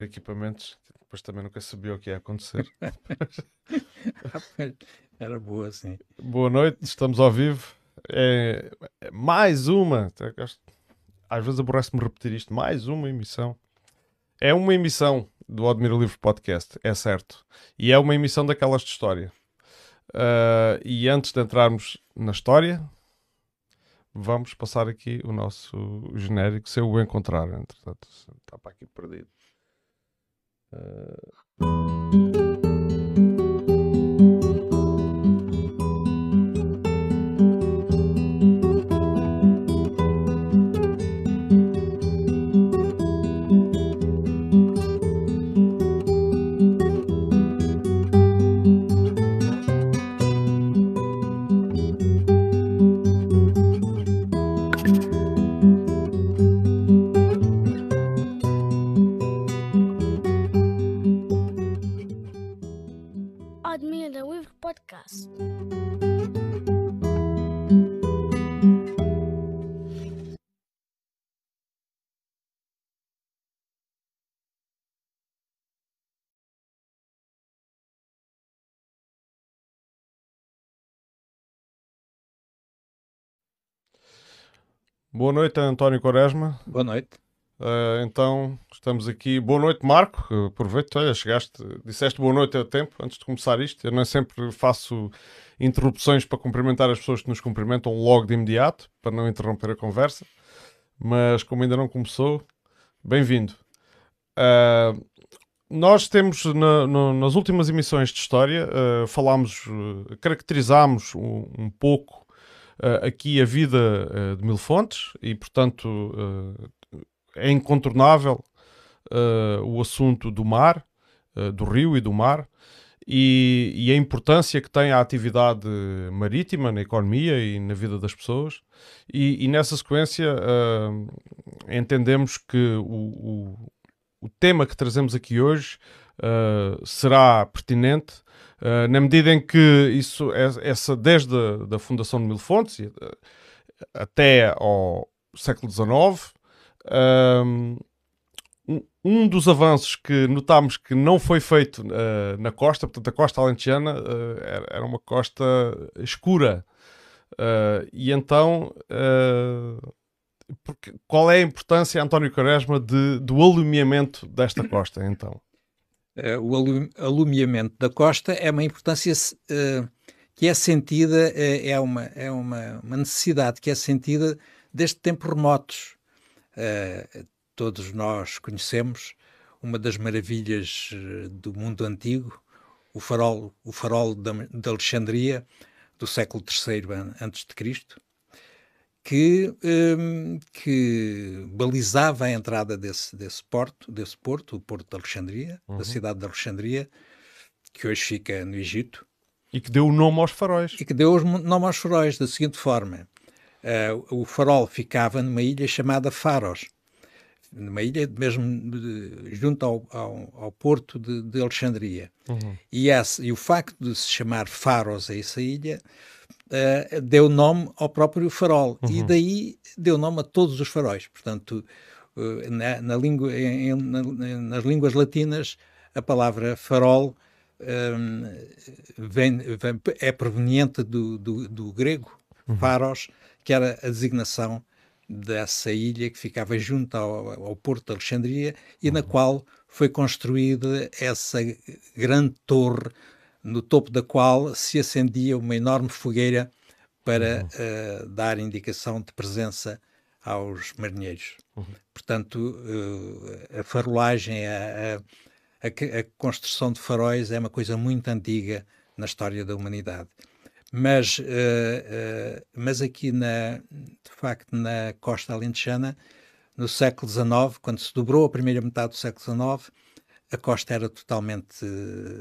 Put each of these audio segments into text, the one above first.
equipamentos, depois também nunca sabia o que ia acontecer. Era boa, sim. Boa noite, estamos ao vivo. É, é mais uma, às vezes aborrece-me repetir isto, mais uma emissão. É uma emissão do Admira Livre Podcast, é certo. E é uma emissão daquelas de história. Uh, e antes de entrarmos na história, vamos passar aqui o nosso genérico, se eu o encontrar. Entretanto, está para aqui perdido. Uh... Boa noite, António Quaresma. Boa noite. Uh, então, estamos aqui. Boa noite, Marco. Aproveito, olha, chegaste, disseste boa noite a tempo antes de começar isto. Eu não sempre faço interrupções para cumprimentar as pessoas que nos cumprimentam logo de imediato, para não interromper a conversa. Mas, como ainda não começou, bem-vindo. Uh, nós temos, na, no, nas últimas emissões de história, uh, falámos, caracterizámos um, um pouco uh, aqui a vida uh, de Mil Fontes e, portanto, uh, é incontornável o assunto do mar, do rio e do mar. E, e, a importância que tem a atividade marítima na economia e na vida das pessoas. E, e nessa sequência entendemos que o, o, o, tema que trazemos aqui hoje será pertinente Uh, na medida em que isso, é, essa, desde a da fundação de Mil Fontes uh, até ao século XIX, um, um dos avanços que notámos que não foi feito uh, na costa, portanto a costa alentejana era, era, uma costa escura, e então porque, qual é a importância, António Quaresma, de, do alumiamento desta costa, então? Uh, o alumiamento da costa é uma importância uh, que é sentida, uh, é, uma, é uma, uma, necessidade que é sentida desde tempos remotos. todos nós conhecemos uma das maravilhas do mundo antigo, o farol, o farol de Alexandria, do século III a.C., que, um, que balizava a entrada desse, desse porto, desse porto, o porto de Alexandria, uhum. da cidade de Alexandria, que hoje fica no Egito. E que deu o nome aos faróis. E que deu o nome aos faróis da seguinte forma. Uh, o farol ficava numa ilha chamada Faros, numa ilha mesmo de, junto ao, ao, ao, porto de, de Alexandria. Uhum. E, esse, e o facto de se chamar Faros a essa ilha uh, deu nome ao próprio farol uhum. e daí deu nome a todos os faróis. Portanto, uh, na, na língua, em, na, nas línguas latinas, a palavra farol um, ehm, vem, vem, é proveniente do, do, do grego, uhum. faros, que era a designação dessa ilha que ficava junto ao, ao porto de Alexandria e uhum. na qual foi construída essa grande torre no topo da qual se acendia uma enorme fogueira para uhum. uh, dar indicação de presença aos marinheiros. Uhum. Portanto, uh, a farolagem, a, a, a, construção de faróis é uma coisa muito antiga na história da humanidade. Mas, uh, mas aqui, na, de facto, na costa alentejana, no século XIX, quando se dobrou a primeira metade do século XIX, a costa era totalmente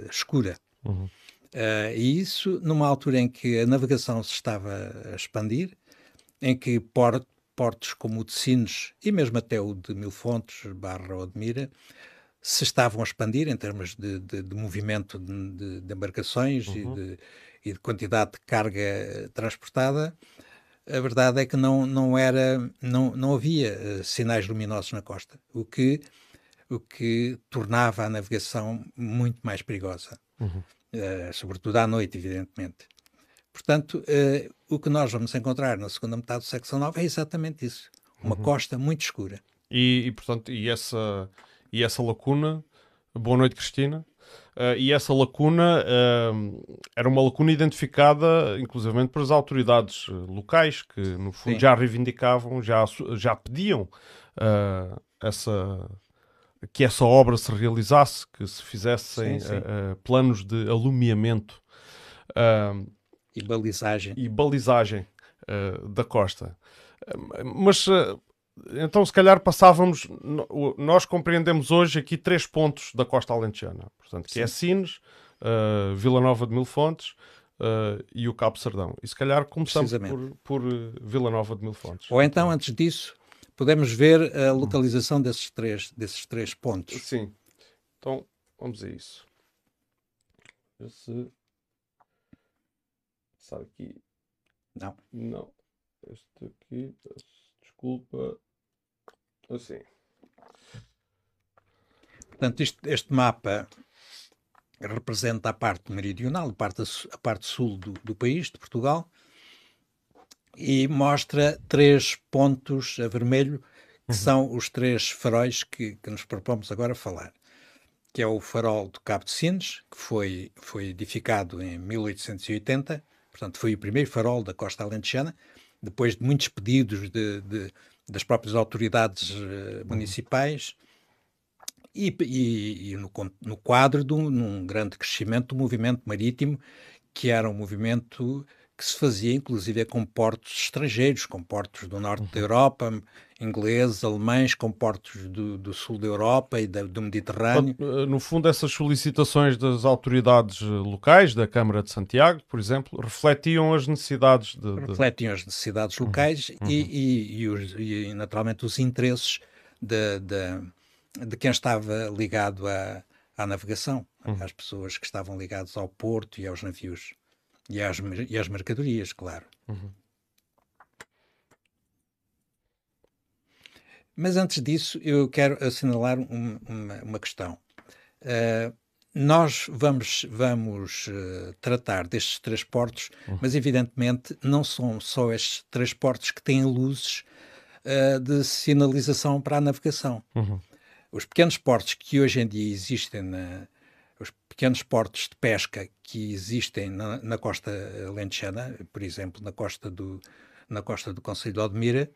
escura. Uhum. Uh, e isso numa altura em que a navegação se estava a expandir, em que port, portos como o de Sines e mesmo até o de Mil Fontes, Barra ou de Mira, se estavam a expandir em termos de, de, de movimento de, de embarcações uhum. e, e, de, quantidade de carga transportada, a verdade é que não, não, era, não, não havia uh, sinais luminosos na costa, o que o que tornava a navegação muito mais perigosa, uhum. uh, sobretudo à noite, evidentemente. Portanto, uh, o que nós vamos encontrar na segunda metade do século XIX é exatamente isso, uma uhum. costa muito escura. E, e, portanto, e essa, e essa lacuna, boa noite Cristina, Uh, e essa lacuna uh, era uma lacuna identificada, inclusivamente, pelas autoridades locais, que no fundo Sim. já reivindicavam, já, já pediam uh, essa, que essa obra se realizasse, que se fizessem sim, sim. planos de alumiamento e balizagem, e balizagem da costa. Mas então, se calhar passávamos. Nós compreendemos hoje aqui três pontos da costa alentejana. Portanto, que é Sim. é Sines, uh, Vila Nova de Mil Fontes uh, e o Cabo Sardão. E se calhar começamos por, por uh, Vila Nova de Mil Fontes. Ou então, antes disso, podemos ver a localização desses três, desses três pontos. Sim. Então, vamos a isso. Se... Passar aqui. Não. Não. Este aqui. Desculpa. Assim. Portanto, isto, este mapa representa a parte meridional, a parte, a parte sul do, do, país, de Portugal, e mostra três pontos a vermelho, que uhum. são os três faróis que, que, nos propomos agora falar. Que é o farol do Cabo de Sines, que foi, foi edificado em 1880, portanto foi o primeiro farol da costa alentejana, depois de muitos pedidos de, de das próprias autoridades uh, municipais e, e, e no, no, quadro de um, grande crescimento do movimento marítimo, que era um movimento que se fazia inclusive com portos estrangeiros, com portos do norte uhum. da Europa, ingleses, alemães, com portos do, do sul da Europa e da, do Mediterrâneo. Eh, no fundo, essas solicitações das autoridades eh, locais, da Câmara de Santiago, por exemplo, refletiam as necessidades de... de... Refletiam as necessidades uhum. locais uhum. E, e, e, os, e, naturalmente, os interesses de, de, de quem estava ligado à, à navegação, uhum. às pessoas que estavam ligadas ao porto e aos navios. E às, e às mercadorias, claro. Uhum. Mas antes disso, eu quero assinalar um, uma, uma, questão. Uh, nós vamos, vamos uh, tratar destes três portos, uhum. mas evidentemente não são só estes três portos que têm luzes uh, de sinalização para a navegação. Uhum. Os pequenos portos que hoje em dia existem na, os pequenos portos de pesca que existem na, na costa lentejana, por exemplo, na costa do, na costa do Conselho de Odmira,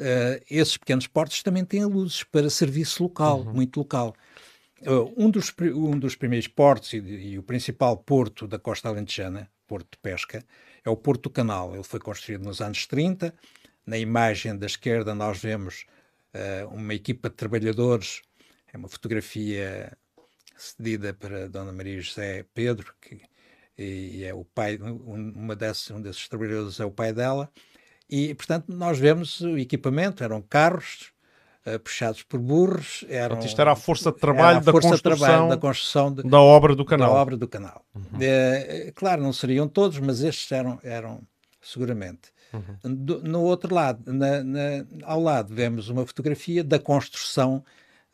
uh, esses pequenos portos também têm luzes para serviço local, uhum. muito local. Uh, um, dos, um dos primeiros portos e, e, o principal porto da costa alentejana, porto de pesca, é o Porto do Canal. Ele foi construído nos anos 30. Na imagem da esquerda nós vemos uh, uma equipa de trabalhadores, é uma fotografia cedida para Dona Maria José Pedro, que e é o pai, uma desses, um desses trabalhadores é o pai dela, e portanto nós vemos o equipamento, eram carros uh, puxados por burros, eram, isto era a força de trabalho, da, força construção, de trabalho da construção de, da obra do canal. Da obra do canal. Uhum. É, claro, não seriam todos, mas estes eram, eram seguramente. Uhum. Do, no outro lado, na, na, ao lado, vemos uma fotografia da construção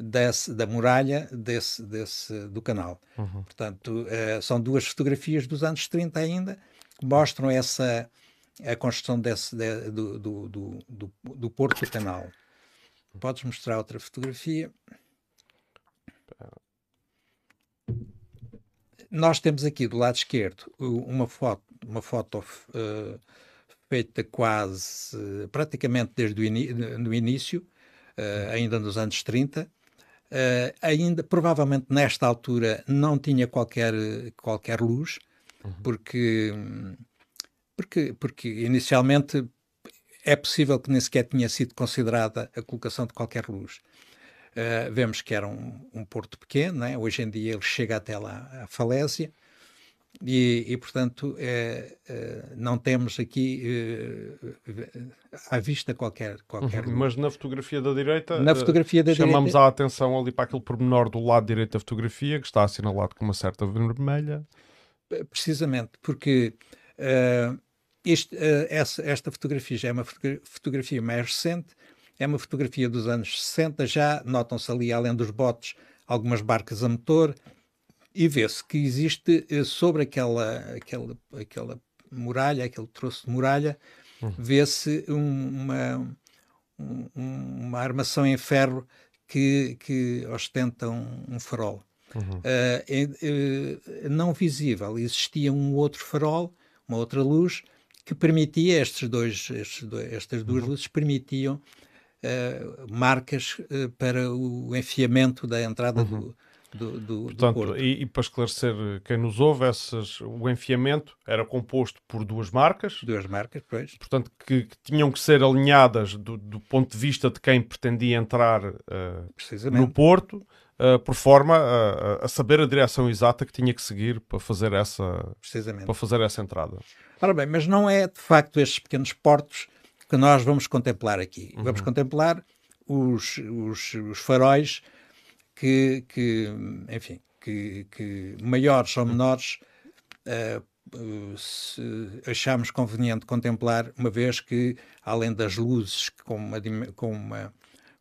desse, da muralha desse, desse, do canal. Uhum. Portanto, uh, são duas fotografias dos anos 30 ainda, que mostram essa, a construção desse, de, do, do, do, do, Porto do Canal. Podes mostrar outra fotografia? Nós temos aqui do lado esquerdo uma foto, uma foto uh, feita quase, praticamente desde o no início, uh, ainda nos anos 30, Uh, ainda, provavelmente nesta altura, não tinha qualquer, qualquer luz, uhum. porque, porque, porque inicialmente é possível que nem sequer tinha sido considerada a colocação de qualquer luz. Uh, vemos que era um, um porto pequeno, né? hoje em dia ele chega até lá à falésia, e, e, portanto, é, é, não temos aqui é, à vista qualquer. qualquer uhum, mas na fotografia da direita, na fotografia da chamamos direita... a atenção ali para aquele pormenor do lado direito da fotografia, que está assinalado com uma certa vermelha. Precisamente, porque uh, isto, uh, essa, esta fotografia já é uma fotografia mais recente, é uma fotografia dos anos 60 já, notam-se ali, além dos botes, algumas barcas a motor, e vê-se que existe eh, sobre aquela, aquela, aquela muralha, aquele troço de muralha, uhum. vê-se uma, um, uma armação em ferro que, que ostenta um, um farol. Uhum. Uh, não visível, existia um outro farol, uma outra luz, que permitia, estes dois, estes dois estas duas uhum. luzes permitiam uh, marcas uh, para o enfiamento da entrada uhum. do, do, do, Portanto, do e, e, para esclarecer quem nos ouve, essas, o enfiamento era composto por duas marcas. Duas marcas, pois. Portanto, que, que tinham que ser alinhadas do, do, ponto de vista de quem pretendia entrar uh, no Porto, uh, por forma a, a, saber a direção exata que tinha que seguir para fazer essa, para fazer essa entrada. Ora bem, mas não é de facto estes pequenos portos que nós vamos contemplar aqui. Uhum. Vamos contemplar os, os, os faróis que, que enfim, que, que, maiores ou menores uh, achamos conveniente contemplar, uma vez que, além das luzes com, uma, com, uma,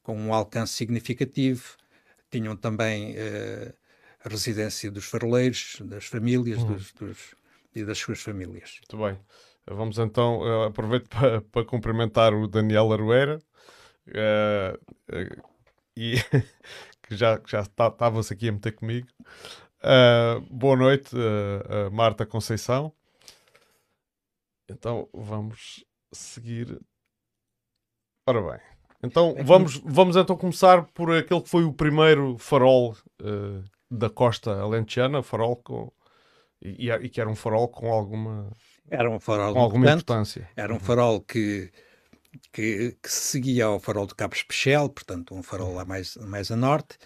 com um alcance significativo, tinham também uh, a residência dos faroleiros, das famílias uhum. dos, dos, e das suas famílias. Muito bem. Vamos então, uh, aproveito para, para cumprimentar o Daniel Arueira. Uh, e que já já estavas aqui a meter comigo. Uh, boa noite, uh, uh, Marta Conceição. Então vamos seguir. Ora bem, então é vamos, vamos então começar por aquele que foi o primeiro farol da costa alentejana, farol com e, e, que era um farol com alguma era um farol com alguma importância. Era um farol que que, que seguia ao farol de Cabo Especial, portanto um farol lá mais, mais a norte,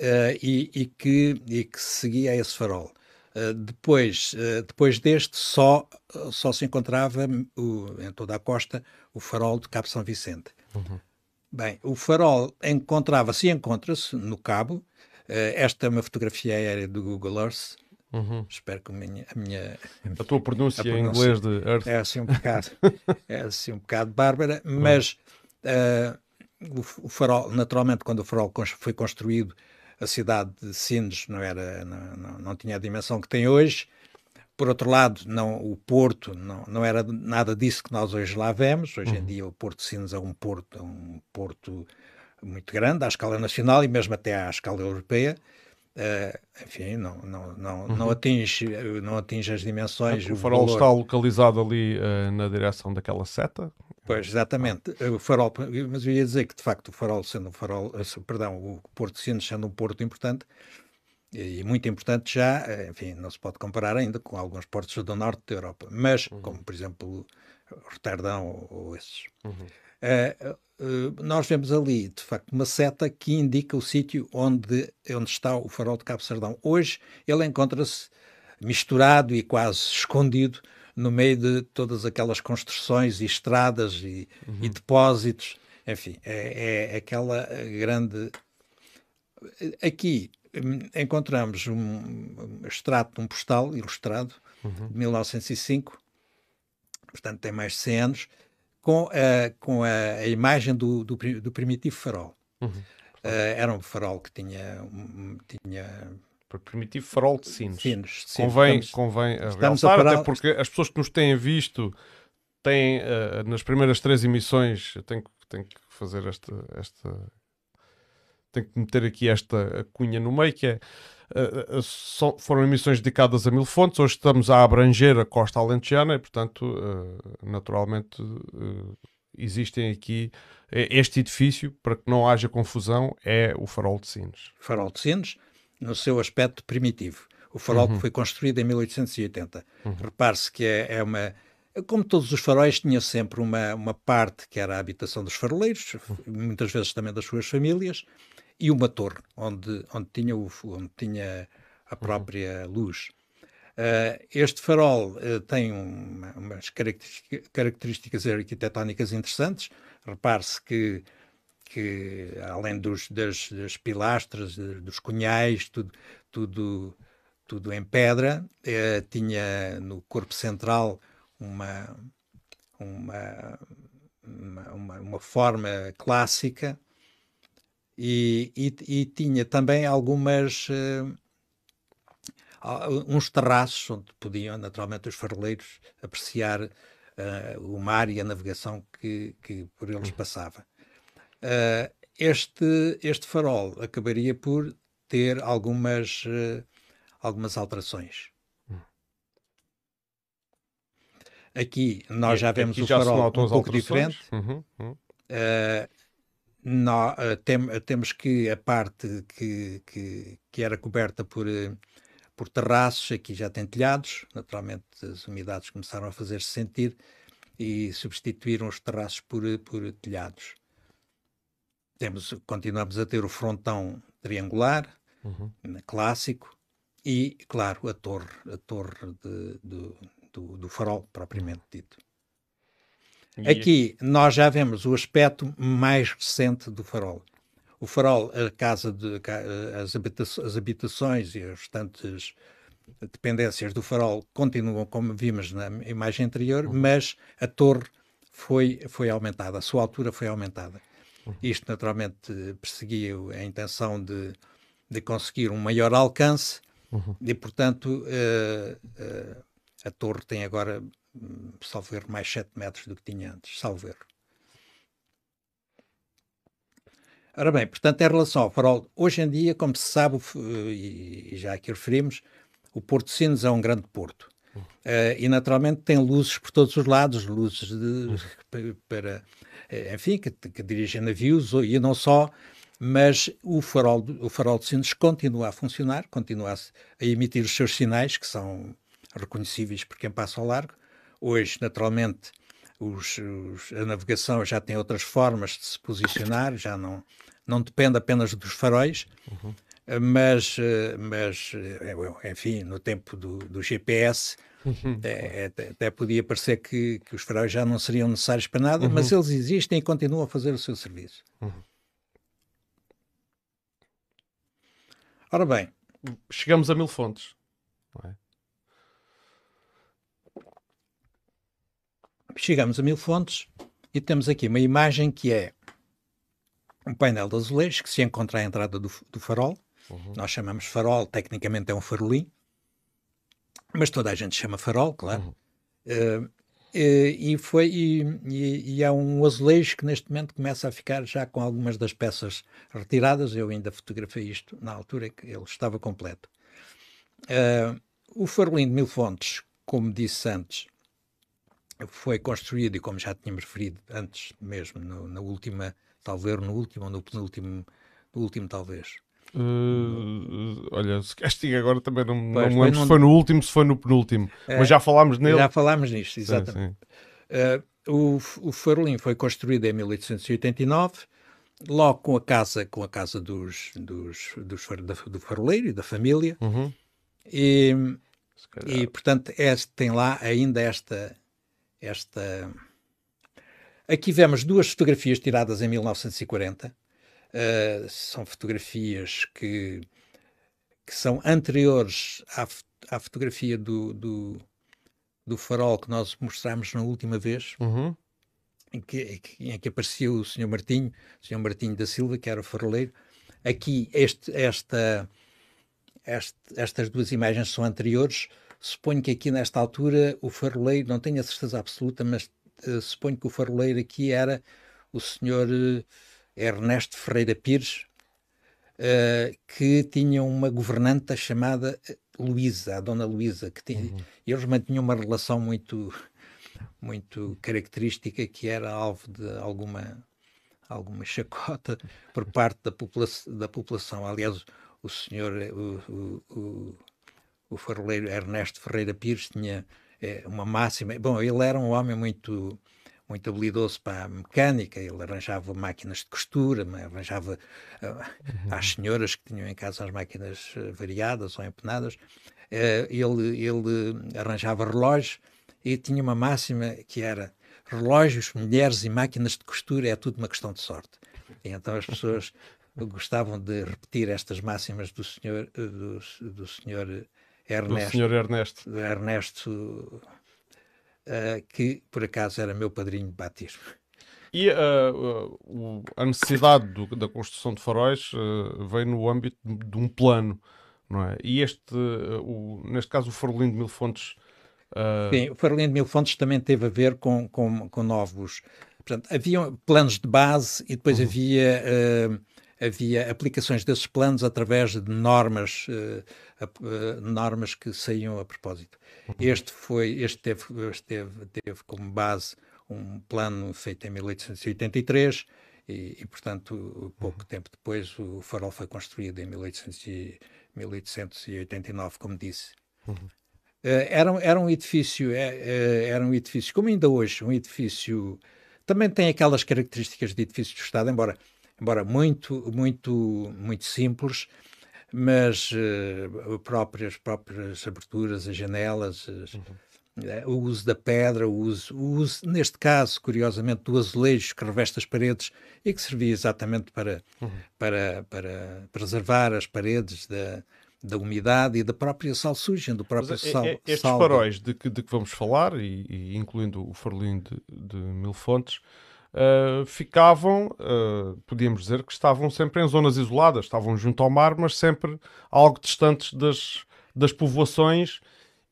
uh, e, e, que, e que seguia a esse farol. Uh, depois, uh, depois deste, só, só se encontrava o, em toda a costa o farol de Cabo São Vicente. Uhum. Bem, o farol encontrava-se e encontra-se no Cabo. esta é uma fotografia aérea do Google Earth, Uhum. Espero que a minha, a minha. A tua pronúncia, a pronúncia em inglês de Earth. É assim um bocado. é assim um bocado bárbara, mas uh, o, o, farol, naturalmente, quando o farol foi construído, a cidade de Sines não, era, não, não, não tinha a dimensão que tem hoje. Por outro lado, não, o Porto não, não era nada disso que nós hoje lá vemos. Hoje uhum. em dia o Porto de Sines é um porto, é um porto muito grande à escala nacional e mesmo até à escala europeia. Uh, enfim, não, não, não, uhum. não, atinge, não atinge as dimensões. É o farol o está localizado ali uh, na direção daquela seta? Pois, exatamente. O farol, mas eu ia dizer que, de facto, o farol sendo um farol, perdão, o Porto Sines sendo um porto importante, e muito importante já, eh, enfim, não se pode comparar ainda com alguns portos do norte da Europa, mas, uhum. como por exemplo, Roterdão ou, esses. Uhum. Uh, eh, nós vemos ali, de facto, uma seta que indica o sítio onde, onde está o farol de Cabo Sardão. Hoje ele encontra-se misturado e quase escondido no meio de todas aquelas construções e estradas e, uhum. e depósitos. Enfim, é, é, aquela grande. Aqui hum, encontramos um, extrato de um postal ilustrado uhum. de 1905, portanto tem mais de 100 anos com, a, com a, a imagem do, do, do, primitivo farol. Uhum. Uh, era um farol que tinha. Um, tinha primitivo farol de sinos. sinos convém estamos, convém estamos realçar, falar... até porque as pessoas que nos têm visto têm, uh, nas primeiras três emissões, eu tenho, tenho que fazer esta, esta. Tenho que meter aqui esta cunha no meio, que é Uh, so, foram emissões dedicadas a mil fontes, hoje estamos a abranger a costa alentejana e, portanto, uh, naturalmente uh, existem aqui este edifício, para que não haja confusão, é o Farol de Sines. Farol de Sines, no seu aspecto primitivo. O farol uhum. que foi construído em 1880. Uhum. Repare-se que é, é uma como todos os faróis, tinha sempre uma, uma parte que era a habitação dos faroleiros, uhum. muitas vezes também das suas famílias, e uma torre onde, onde, tinha, o, onde tinha a uhum. própria uhum. luz. Uh, este farol uh, tem uma, umas características arquitetónicas interessantes. Repare-se que, que, além dos, das, das pilastras, dos cunhais, tudo, tudo, tudo em pedra, uh, tinha no corpo central uma, uma uma, uma forma clássica e, e, e, tinha também algumas uh, uns terraços onde podiam naturalmente os faroleiros apreciar uh, o mar e a navegação que, que por eles passava. Uh, este, este farol acabaria por ter algumas, algumas alterações. Aqui nós já vemos o farol um pouco diferente. Uhum, uhum. Nós, uh, tem, temos que a parte que, que, que era coberta por, por terraços, aqui já tem telhados. Naturalmente, as umidades começaram a fazer-se sentir e substituíram os terraços por, por telhados. Temos, continuamos a ter o frontão triangular, uhum. clássico, e, claro, a torre, a torre de, de, do, do farol, propriamente dito. Aqui nós já vemos o aspecto mais recente do farol. O farol, a casa de, as, habitações, as habitações e as restantes dependências do farol continuam como vimos na imagem anterior, uhum. mas a torre foi, foi aumentada, a sua altura foi aumentada. Uhum. Isto naturalmente perseguia a intenção de, de conseguir um maior alcance uhum. e, portanto, uh, uh, a torre tem agora, salvo erro, mais 7 metros do que tinha antes, salvo erro. Ora bem, portanto, em relação ao farol, hoje em dia, como se sabe, e já aqui referimos, o Porto de Sines é um grande porto. Uh, e naturalmente tem luzes por todos os lados, luzes de, para, eh, enfim, que, que, dirigem navios e não só, mas o farol, o farol de Sines continua a funcionar, continua a, a emitir os seus sinais, que são reconhecíveis por quem passa ao largo. Hoje, naturalmente, os, os, a navegação já tem outras formas de se posicionar, já não, não depende apenas dos faróis, uhum. mas, mas, enfim, no tempo do, do GPS, uhum. é, é, até podia parecer que, que, os faróis já não seriam necessários para nada, uhum. mas eles existem e continuam a fazer o seu serviço. Uhum. Ora bem. Chegamos a mil fontes. Não é? Chegamos a Mil Fontes e temos aqui uma imagem que é um painel de azulejos que se encontra à entrada do, do farol. Uhum. Nós chamamos farol, tecnicamente é um farolim, mas toda a gente chama farol, claro. Uhum. Uh, e, foi, e, e, e, há um azulejo que neste momento começa a ficar já com algumas das peças retiradas. Eu ainda fotografei isto na altura que ele estava completo. Uh, o farolim de Mil Fontes, como disse antes, foi construído, e como já tínhamos referido antes mesmo, no, na última, talvez no último ou no penúltimo, no último talvez. Uh, olha, se castiga agora também não, pois, não me lembro se foi no último, se foi no penúltimo, é, mas já falámos nele. Já falámos nisto, exatamente. Sim, sim. Uh, o, o farolim foi construído em 1889, logo com a casa, com a casa dos, dos, dos da, do faroleiro e da família, uhum. e, e portanto este, tem lá ainda esta esta. Aqui vemos duas fotografias tiradas em 1940. Uh, eh, são fotografias que, que são anteriores à, à fotografia do, do, do, farol que nós mostramos na última vez, uhum. em, que, em que apareceu o Sr. Martinho, o Sr. Martinho da Silva, que era o faroleiro. Aqui, este, esta, este, estas duas imagens são anteriores. Suponho que aqui nesta altura o faroleiro, não tenho a certeza absoluta, mas uh, suponho que o faroleiro aqui era o senhor uh, Ernesto Ferreira Pires, uh, que tinha uma governanta chamada Luísa, a dona Luísa, que tinha, uhum. eles mantinham uma relação muito, muito característica que era alvo de alguma alguma chacota por parte da, popula da população. Aliás, o senhor, o, o, o faroleiro Ernesto Ferreira Pires tinha é, uma máxima. Bom, ele era um homem muito muito habilidoso para a mecânica, ele arranjava máquinas de costura, arranjava uh, às senhoras que tinham em casa as máquinas uh, variadas ou empenadas, uh, ele, ele arranjava relógios e tinha uma máxima que era relógios, mulheres e máquinas de costura é tudo uma questão de sorte. E então as pessoas gostavam de repetir estas máximas do senhor, do, do senhor Ernesto. Do senhor Ernesto. Ernesto, uh, que por acaso era meu padrinho de batismo. E uh, uh, a necessidade do, da construção de faróis uh, veio no âmbito de um plano, não é? E este, o, neste caso, o Farolim de Mil Fontes. Sim, o Farolim de Mil Fontes também teve a ver com, com, com novos. Portanto, havia planos de base e depois uhum. havia havia aplicações desses planos através de normas, uh, uh, normas que saíam a propósito. Uhum. Este foi, este teve, este teve, teve como base um plano feito em 1883 e, e portanto, pouco uhum. tempo depois o farol foi construído em 1800 e, 1889, como disse. Uhum. Uh, era, era um edifício, era um edifício, como ainda hoje, um edifício também tem aquelas características de edifício de Estado, embora embora muito, muito, muito simples, mas uh, próprias, próprias aberturas, as janelas, as, uhum. uh, o uso da pedra, o uso, o uso, neste caso, curiosamente, do azulejo que reveste as paredes e que servia exatamente para, uhum. para, para preservar as paredes da, da umidade e da própria salsugem, do próprio Mas, sal. Estes sal faróis de que, de que vamos falar, e, e incluindo o farolim de, de Mil Fontes, uh, ficavam, uh, podíamos dizer que estavam sempre em zonas isoladas, estavam junto ao mar, mas sempre algo distantes das, das povoações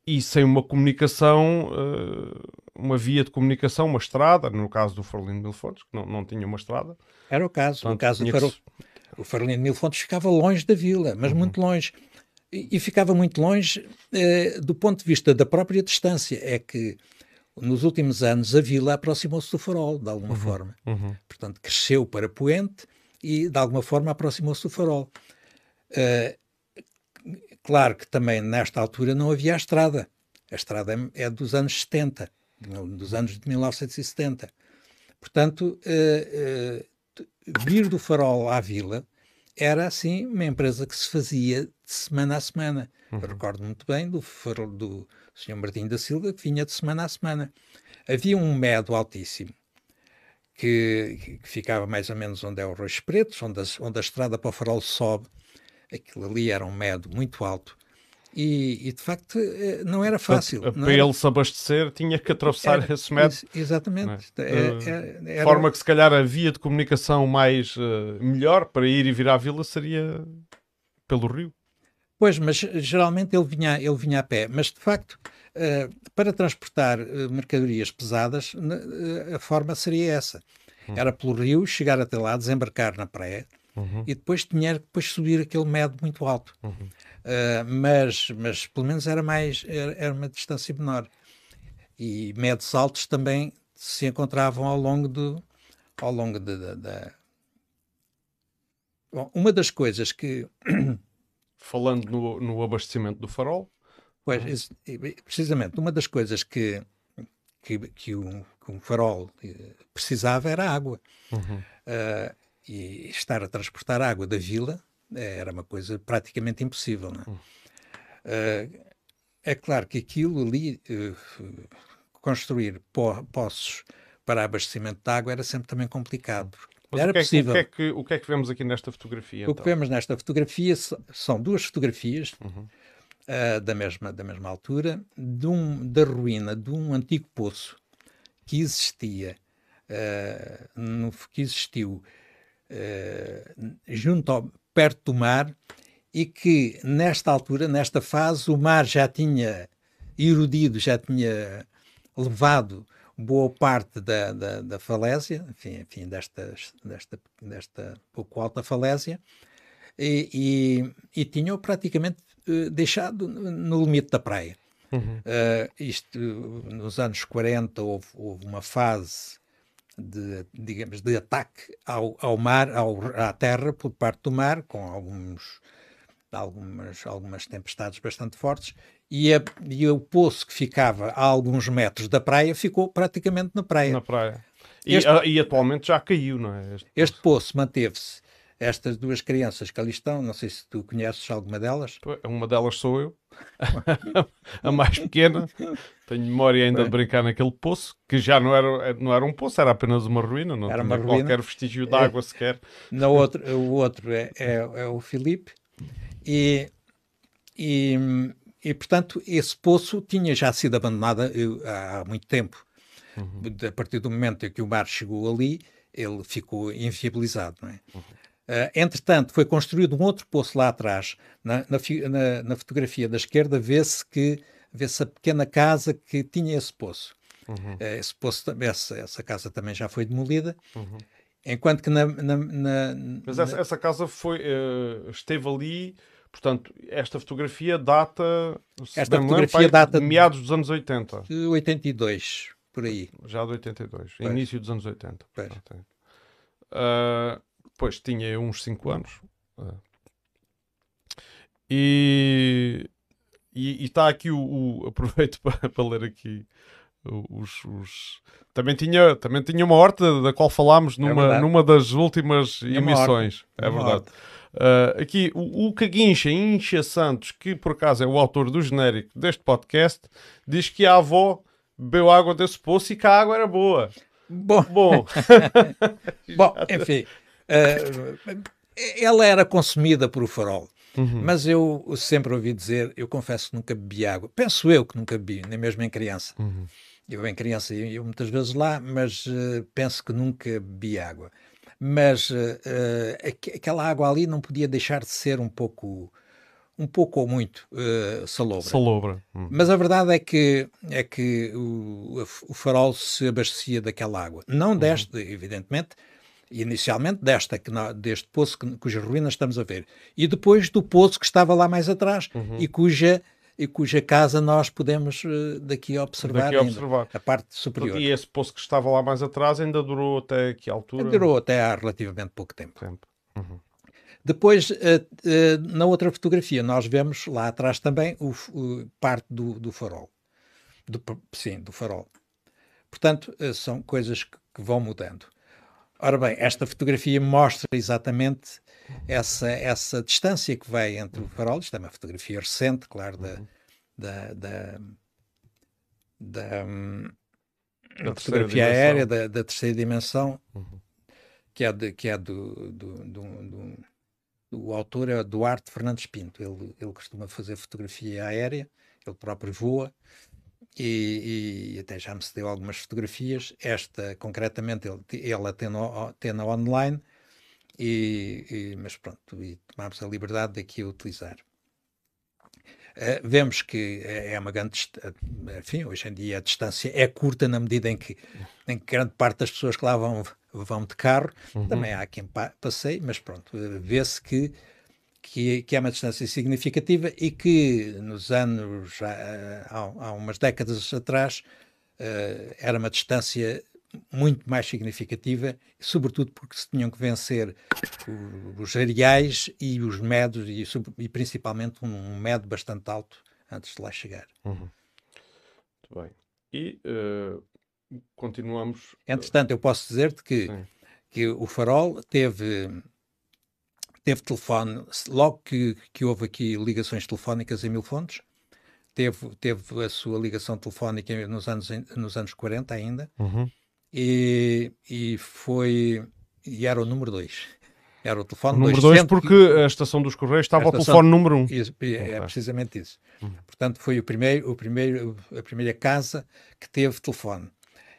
e sem uma comunicação, uh, uma via de comunicação, uma estrada, no caso do Farolino de Mil Fontes, que não, não tinha uma estrada. Era o caso, Portanto, o caso do Farol... que... O Farolino de Mil Fontes ficava longe da vila, mas uhum. muito longe. E, e, ficava muito longe do ponto de vista da própria distância. É que nos últimos anos a vila aproximou-se do farol, de alguma uhum, forma. Uhum. Portanto, cresceu para Poente e, de alguma forma, aproximou-se do farol. Uh, claro que também, nesta altura, não havia a estrada. A estrada é, é dos anos 70, dos anos de 1970. Portanto, uh, uh, vir do farol à vila era, assim, uma empresa que se fazia de semana a semana. Uhum. Recordo muito bem do, farol, do o Sr. Martinho da Silva, que vinha de semana a semana. Havia um medo altíssimo, que, que ficava mais ou menos onde é o Roxo Pretos, onde a, onde a estrada para o farol sobe. Aquilo ali era um medo muito alto. E, e, de facto eh, não era fácil. Para, para ele se abastecer tinha que atravessar era, esse método. Exatamente. É? É, é, era... forma que se calhar a via de comunicação mais uh, melhor para ir e vir à vila seria pelo rio. Pois, mas geralmente ele vinha, ele vinha a pé. Mas, de facto, uh, para transportar uh, mercadorias pesadas, uh, a forma seria essa. Uhum. Era pelo rio, chegar até lá, desembarcar na praia uhum. e depois tinha depois subir aquele medo muito alto. Uhum. mas, mas, pelo menos, era mais era, era, uma distância menor. E medos altos também se encontravam ao longo do ao longo da uma das coisas que falando no, no abastecimento do farol. Pois, precisamente, uma das coisas que, que, que, um, que um farol eh, precisava era água. Uhum. Uh, e estar a transportar água da vila eh, era uma coisa praticamente impossível. É? Uhum. Uh, é claro que aquilo ali, uh, construir po poços para abastecimento de água era sempre também complicado, mas era o que, é, possível. O que, é que, o que é que vemos aqui nesta fotografia? O então? que vemos nesta fotografia são duas fotografias uhum. uh, da, mesma, da mesma altura, um, da ruína de um antigo poço que existia, uh, no, que existiu uh, junto ao, perto do mar e que nesta altura, nesta fase, o mar já tinha erodido, já tinha levado boa parte da, da, da falésia, enfim, enfim desta, desta, desta pouco alta falésia, e, e, e tinham praticamente uh, deixado no limite da praia. Uhum. Uh, isto, nos anos 40 houve, houve, uma fase de, digamos, de ataque ao, ao mar, ao, à terra por parte do mar, com alguns, algumas, algumas tempestades bastante fortes, e, a, e o poço que ficava a alguns metros da praia ficou praticamente na praia. Na praia. E, este, a, e atualmente já caiu, não é? Este, este poço manteve-se. Estas duas crianças que ali estão, não sei se tu conheces alguma delas. Uma delas sou eu, a mais pequena. Tenho memória ainda de brincar naquele poço, que já não era, não era um poço, era apenas uma ruína, não era tinha ruína. qualquer vestígio de água sequer. Outro, o outro é, é, é o Filipe. E, e e, portanto, esse poço tinha já sido abandonado há muito tempo. Uhum. A partir do momento em que o mar chegou ali, ele ficou inviabilizado. Não é? Uhum. Uh, entretanto, foi construído um outro poço lá atrás. Na, na, na, na fotografia da esquerda vê-se que vê-se a pequena casa que tinha esse poço. Uhum. Uh, esse poço essa, essa, casa também já foi demolida. Uhum. Enquanto que na. Mas essa, essa, casa foi, uh, esteve ali. Portanto, esta fotografia data. Esta fotografia lembro, data de meados dos anos 80. De 82, por aí. Já de 82, pois. início dos anos 80. Pois. Uh, pois, tinha uns 5 anos. Uh. E, e, está aqui o, o aproveito para, para, ler aqui os, os, também tinha também tinha uma horta da qual falámos é numa, é numa das últimas tinha emissões é verdade uh, aqui o, o Caguincha Incha Santos que por acaso é o autor do genérico deste podcast diz que a avó bebeu água desse poço e que a água era boa bom bom, bom enfim uh, ela era consumida por o farol Uhum. Mas eu sempre ouvi dizer, eu confesso que nunca bebi água. Penso eu que nunca bebi, nem mesmo em criança. Uhum. Eu em criança ia muitas vezes lá, mas uh, penso que nunca bebi água. Mas uh, uh, aquela água ali não podia deixar de ser um pouco um pouco ou muito uh, salobra. Salobra. Hum. Mas a verdade é que, é que o, o farol se abastecia daquela água. Não uhum. deste, evidentemente, inicialmente desta, que, deste poço que, cujas ruínas estamos a ver, e depois do poço que estava lá mais atrás uhum. e cuja e cuja casa nós podemos uh, daqui observar, daqui observar. a parte superior. E esse poço que estava lá mais atrás ainda durou até que altura? Durou até há relativamente pouco tempo. tempo. Uhum. Depois, uh, uh, na outra fotografia, nós vemos lá atrás também o, o parte do, do farol. Do, sim, do farol. Portanto, são coisas que, que vão mudando. Ora bem, esta fotografia mostra exatamente essa, essa distância que vai entre o farol, isto é uma fotografia recente, claro, da, uhum. da, da, da, hum, da fotografia aérea da, da, terceira dimensão, uhum. que é, de, que é do, do, do, do, do autor, é Duarte Fernandes Pinto. Ele, ele costuma fazer fotografia aérea, ele próprio voa, e, e, até já me cedeu algumas fotografias. Esta, concretamente, ele, ele tem, no, tem na online, e, e, mas pronto, e tomámos a liberdade de aqui a utilizar. Uh, vemos que é uma grande enfim, hoje em dia a distância é curta na medida em que, em que grande parte das pessoas que lá vão, vão de carro, uhum. também há quem pa passeie, mas pronto, vê-se que que, que é uma distância significativa e que nos anos, há, há umas décadas atrás, uh, era uma distância muito mais significativa, sobretudo porque se tinham que vencer os areais e os medos, e, e principalmente um, medo bastante alto antes de lá chegar. Uhum. Muito bem. E uh, continuamos. Entretanto, eu posso dizer-te que, que o farol teve teve telefone, logo que, que houve aqui ligações telefónicas em Mil Fontes, teve, teve a sua ligação telefónica nos anos, nos anos 40 ainda, uhum. E, e foi, e era o número 2. Era o telefone número 2 porque a estação dos Correios estava ao telefone número 1. Um. é precisamente isso. Uhum. Portanto, foi o primeiro, o primeiro, a primeira casa que teve telefone.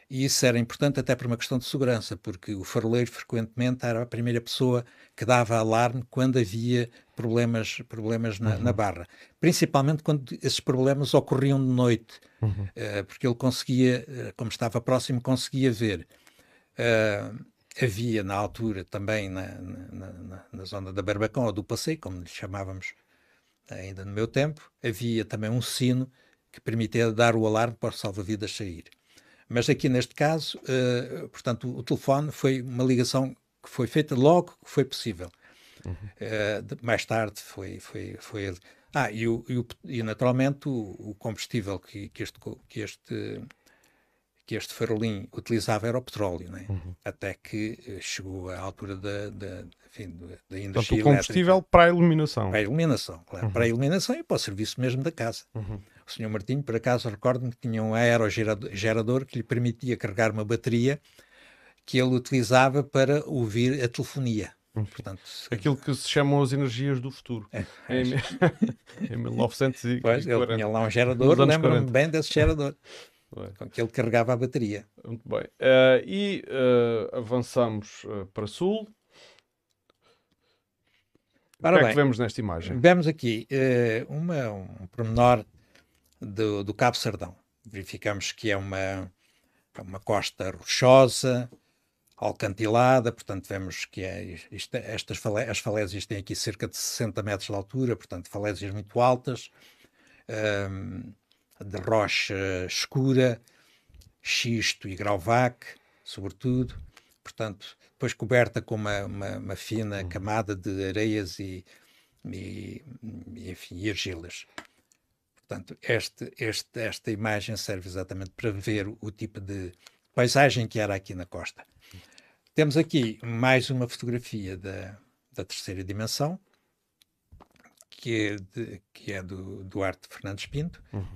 E isso era importante até por uma questão de segurança, porque o faroleiro frequentemente era a primeira pessoa que dava alarme quando havia problemas, problemas na, uhum. na barra. Principalmente quando esses problemas ocorriam de noite, uhum. uh, porque ele conseguia, uh, como estava próximo, conseguia ver. Uh, havia na altura também na, na, na, na, zona da Barbacão ou do Passeio, como lhe chamávamos ainda no meu tempo, havia também um sino que permitia dar o alarme para o salva-vidas sair. Mas aqui neste caso, uh, portanto, o, o, telefone foi uma ligação que foi feita logo que foi possível. Uhum. Uh, de, mais tarde foi, foi, foi. Ah, e, o, e, o, e naturalmente o, combustível que, que, este, que, este, que este farolim utilizava era o petróleo, né? Uhum. até que eh, chegou à altura da, da, enfim, da energia Portanto, o combustível elétrica. para a iluminação. Para a iluminação, claro. Uhum. Para a iluminação e para o serviço mesmo da casa. Uhum. O senhor Martinho, por acaso, recordo-me que tinha um aerogerador que lhe permitia carregar uma bateria que ele utilizava para ouvir a telefonia. Uhum. Portanto, Aquilo que se chamam as energias do futuro. É, é. Em, em 1940. Pois, ele tinha lá um gerador, lembro-me bem desse gerador. com que ele carregava a bateria. Muito bem. Uh, e uh, avançamos uh, para sul. Ora o que bem, é que vemos nesta imagem? Vemos aqui uma, um pormenor do, do Cabo Sardão. Verificamos que é uma, uma costa rochosa, alcantilada, portanto vemos que é, isto, estas falé as falésias têm aqui cerca de 60 metros de altura, portanto falésias muito altas, um, de rocha escura, xisto e grauvac, sobretudo, portanto depois coberta com uma, uma, uma fina uhum. camada de areias e, e, e, enfim, e argilas. Portanto, este, este, esta imagem serve exatamente para ver o tipo de paisagem que era aqui na costa. Temos aqui mais uma fotografia da, da terceira dimensão, que é, de, que é do Duarte Fernandes Pinto, uhum.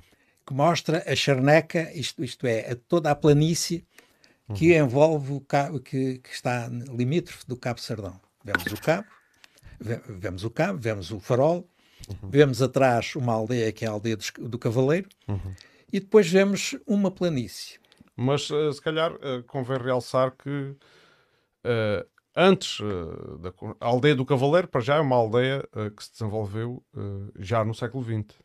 que mostra a charneca, isto, isto é, a toda a planície que uhum. envolve o cabo, que, que está limítrofe do Cabo Sardão. Vemos o cabo, vemos o cabo, vemos o farol, uhum. vemos atrás uma aldeia que é a aldeia do, do Cavaleiro, uhum. e depois vemos uma planície. Mas uh, se calhar uh, convém realçar que uh, antes da a aldeia do Cavaleiro, para já é uma aldeia que se desenvolveu já no século XX.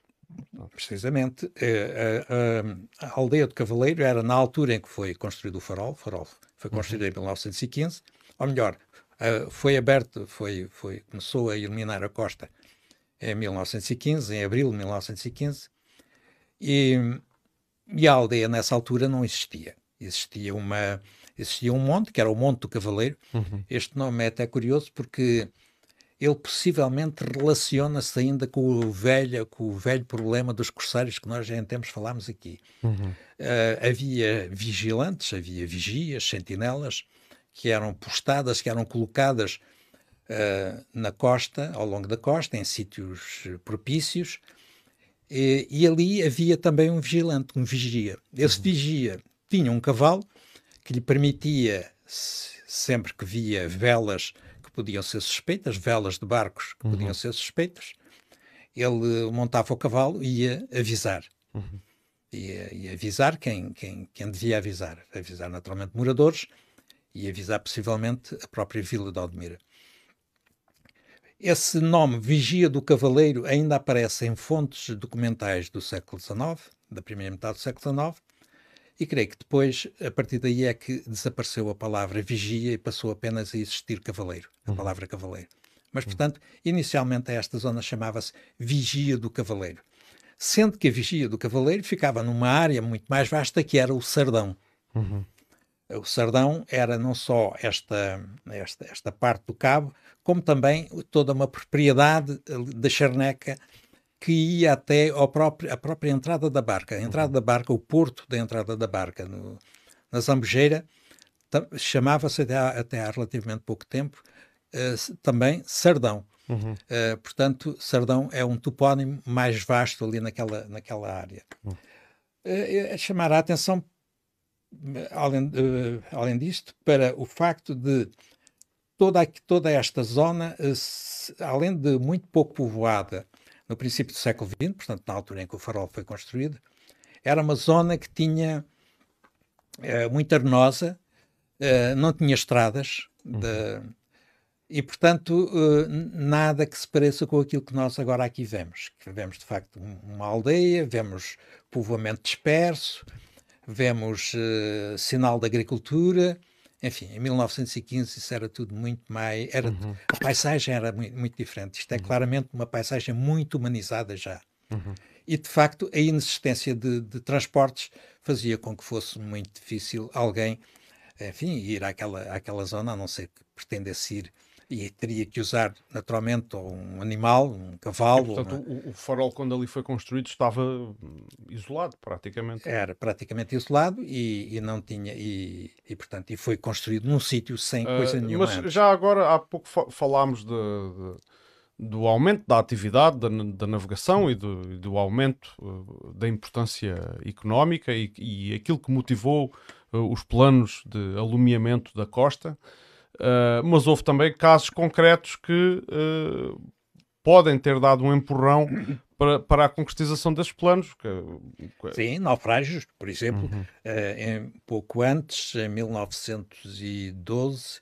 Precisamente, a, a, a, aldeia do Cavaleiro era na altura em que foi construído o farol, o farol foi construído uhum. em 1915, ou melhor, foi aberto, foi, foi, começou a iluminar a costa em 1915, em abril de 1915, e, e a aldeia nessa altura não existia. Existia uma existia um monte, que era o Monte do Cavaleiro. Uhum. Este nome é até curioso porque ele possivelmente relaciona-se ainda com o velho, com o velho problema dos corsários que nós já em tempos falámos aqui. Uhum. Uh, havia vigilantes, havia vigias, sentinelas, que eram postadas, que eram colocadas uh, na costa, ao longo da costa, em sítios propícios, e, e, ali havia também um vigilante, um vigia. Esse uhum. vigia tinha um cavalo que lhe permitia, sempre que via velas que podiam ser suspeitas, velas de barcos que uhum. podiam ser suspeitas, ele montava o cavalo e ia avisar. Uhum. Ia, ia, avisar quem, quem, quem devia avisar. Avisar naturalmente moradores e avisar possivelmente a própria vila de Aldemira. Esse nome, Vigia do Cavaleiro, ainda aparece em fontes documentais do século XIX, da primeira metade do século XIX, e creio que depois, a partir daí, é que desapareceu a palavra vigia e passou apenas a existir cavaleiro, a uhum. palavra cavaleiro. Mas, portanto, inicialmente esta zona chamava-se Vigia do Cavaleiro. Sendo que a Vigia do Cavaleiro ficava numa área muito mais vasta que era o Sardão. Uhum. O Sardão era não só esta, esta, esta parte do cabo, como também toda uma propriedade da Charneca que ia até ao próprio, a própria entrada da barca. A entrada da barca, o porto da entrada da barca no, na Zambujeira, chamava-se até, até há relativamente pouco tempo uh, também Sardão. Uhum. Uh, portanto, Sardão é um topónimo mais vasto ali naquela, naquela área. Uhum. Uh, chamar a atenção além, além disto, para o facto de toda, toda esta zona, se, além de muito pouco povoada no princípio do século XX, portanto, na altura em que o farol foi construído, era uma zona que tinha uh, muito arenosa, não tinha estradas, uhum. de, e, portanto, nada que se pareça com aquilo que nós agora aqui vemos. Que vemos, de facto, uma aldeia, vemos povoamento disperso, vemos sinal da agricultura, enfim, em 1915 isso era tudo muito mais. Era, uhum. A paisagem era muito, muito diferente. Isto é uhum. claramente uma paisagem muito humanizada já. Uhum. E, de facto, a inexistência de, de, transportes fazia com que fosse muito difícil alguém, enfim, ir àquela, àquela zona, a não ser que pretendesse ir e teria que usar naturalmente um animal, um cavalo. E, portanto, uma... o, o, farol, quando ali foi construído, estava isolado praticamente. Era praticamente isolado e, e não tinha, e, e, portanto, e foi construído num sítio sem uh, coisa nenhuma. Mas antes. já agora, há pouco falámos de, de, do aumento da atividade da, da navegação e do, do aumento uh, da importância económica e, e aquilo que motivou uh, os planos de alumiamento da costa. Uh, mas houve também casos concretos que uh, podem ter dado um empurrão para, para a concretização desses planos. Que, que... Sim, naufrágios, por exemplo, uhum. uh, em, pouco antes, em 1912,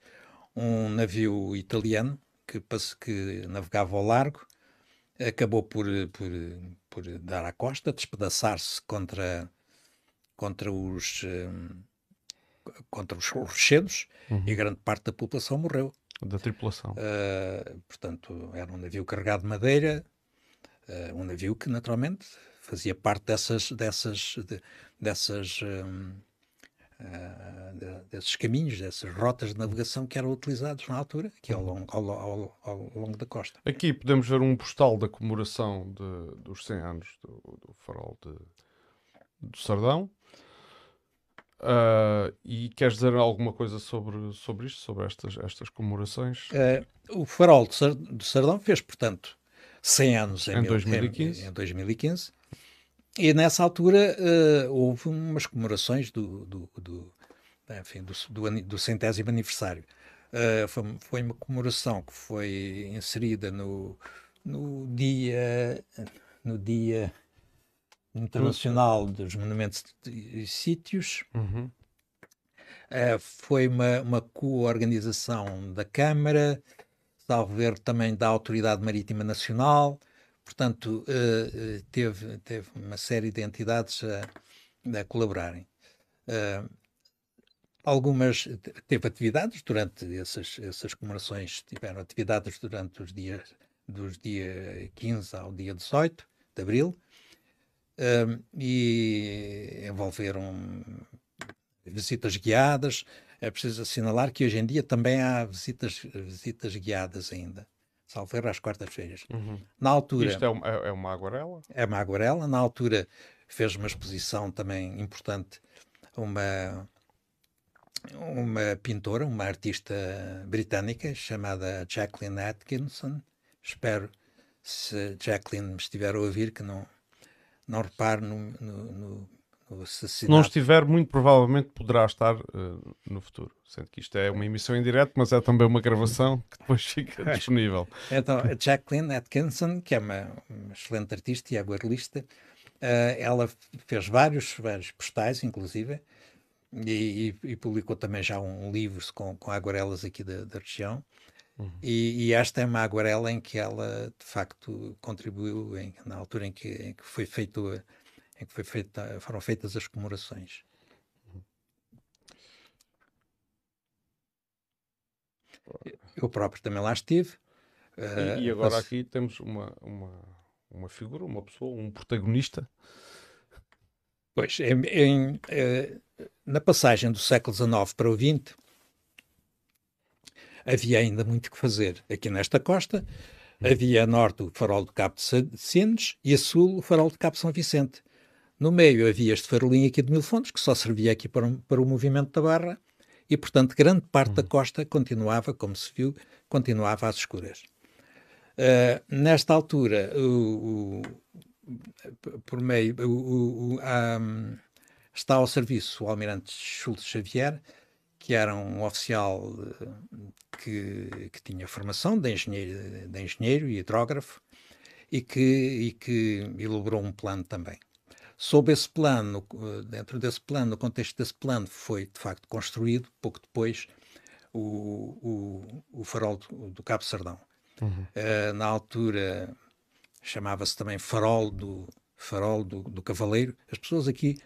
um navio italiano que, que navegava ao largo acabou por, por, por dar à costa, despedaçar-se contra, contra os. Um, contra os rochedos uhum. e grande parte da população morreu. Da tripulação. Uh, portanto, era um navio carregado de madeira, uh, um navio que naturalmente fazia parte dessas, dessas, de, dessas, um, uh, de, desses caminhos, dessas rotas de navegação que eram utilizados na altura, aqui ao longo, ao, ao, ao longo da costa. Aqui podemos ver um postal da comemoração de, dos 100 anos do, do farol de, do Sardão. Uh, e queres dizer alguma coisa sobre, sobre isto, sobre estas, estas comemorações? Uh, o farol de Sardão fez, portanto, 100 anos em, em, 2015. Em, em 2015. E nessa altura uh, houve umas comemorações do, do, do, enfim, do, do, do centésimo aniversário. Foi, foi, uma comemoração que foi inserida no, no dia no dia Internacional dos Monumentos e Sítios. Uhum. Uh, foi uma, uma co-organização da Câmara, salvo ver também da Autoridade Marítima Nacional, portanto, uh, teve, teve uma série de entidades a, a colaborarem. Uh, algumas teve atividades durante essas, essas comemorações, tiveram atividades durante os dias dos dia 15 ao dia 18 de abril, e envolveram visitas guiadas. É preciso assinalar que hoje em dia também há visitas, visitas guiadas ainda. Salveiro às quartas-feiras. Uhum. Na altura. Isto é uma, é uma aguarela? É uma aguarela. Na altura fez uma exposição também importante, uma, uma pintora, uma artista britânica chamada Jacqueline Atkinson. Espero, se Jacqueline me estiver a ouvir, que não, não repare no, no, no, no assassinato. Se não estiver, muito provavelmente poderá estar uh, no futuro. Sendo que isto é uma emissão em direto, mas é também uma gravação que depois fica disponível. então, a Jacqueline Atkinson, que é uma, uma excelente artista e aguarelista, uh, ela fez vários, vários postais, inclusive, e, e, e, publicou também já um livro com, com aguarelas aqui da, da região. Uhum. E, e, esta é uma aguarela em que ela de facto contribuiu em, na altura em que, em que foi feito em que foi feita, foram feitas as comemorações. Eu próprio também lá estive. Uh, e, agora mas... aqui temos uma, uma, uma figura, uma pessoa, um protagonista. Pois, em, em, uh, na passagem do século XIX para o XX, havia ainda muito que fazer aqui nesta costa. Havia a norte o farol do Cabo de Sines e a sul o farol do Cabo São Vicente. No meio havia este farolinho aqui de Mil Fontes, que só servia aqui para, um, para o movimento da barra, e portanto grande parte da costa continuava, como se viu, continuava às escuras. Uh, nesta altura, o, o, por meio, o, um, está ao serviço o almirante Schultz Xavier, que era um oficial que, que tinha formação de engenheiro, de engenheiro e hidrógrafo e que, e que elaborou um plano também. Sob esse plano, dentro desse plano, no contexto desse plano, foi de facto construído, pouco depois, o, o, o farol do, do Cabo Sardão. Uhum. Uh, na altura chamava-se também farol do farol do, do Cavaleiro. As pessoas aqui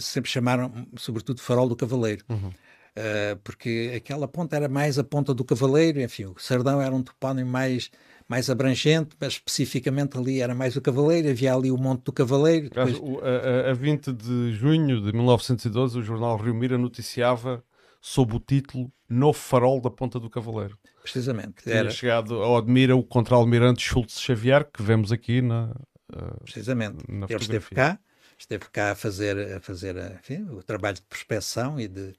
sempre chamaram, sobretudo, farol do Cavaleiro. Uhum. Uh, porque aquela ponta era mais a ponta do Cavaleiro, enfim, o Sardão era um topónimo mais, mais abrangente, mas especificamente ali era mais o Cavaleiro, havia ali o Monte do Cavaleiro. Depois... A, a, a 20 de junho de 1912, o jornal Rio Mira noticiava sob o título Novo Farol da Ponta do Cavaleiro. Precisamente. Tinha era... chegado ao Admira o contra-almirante Schultz Xavier, que vemos aqui na. Uh, Precisamente. Na Ele esteve cá, esteve cá a fazer, a fazer enfim, o trabalho de prospeção e de,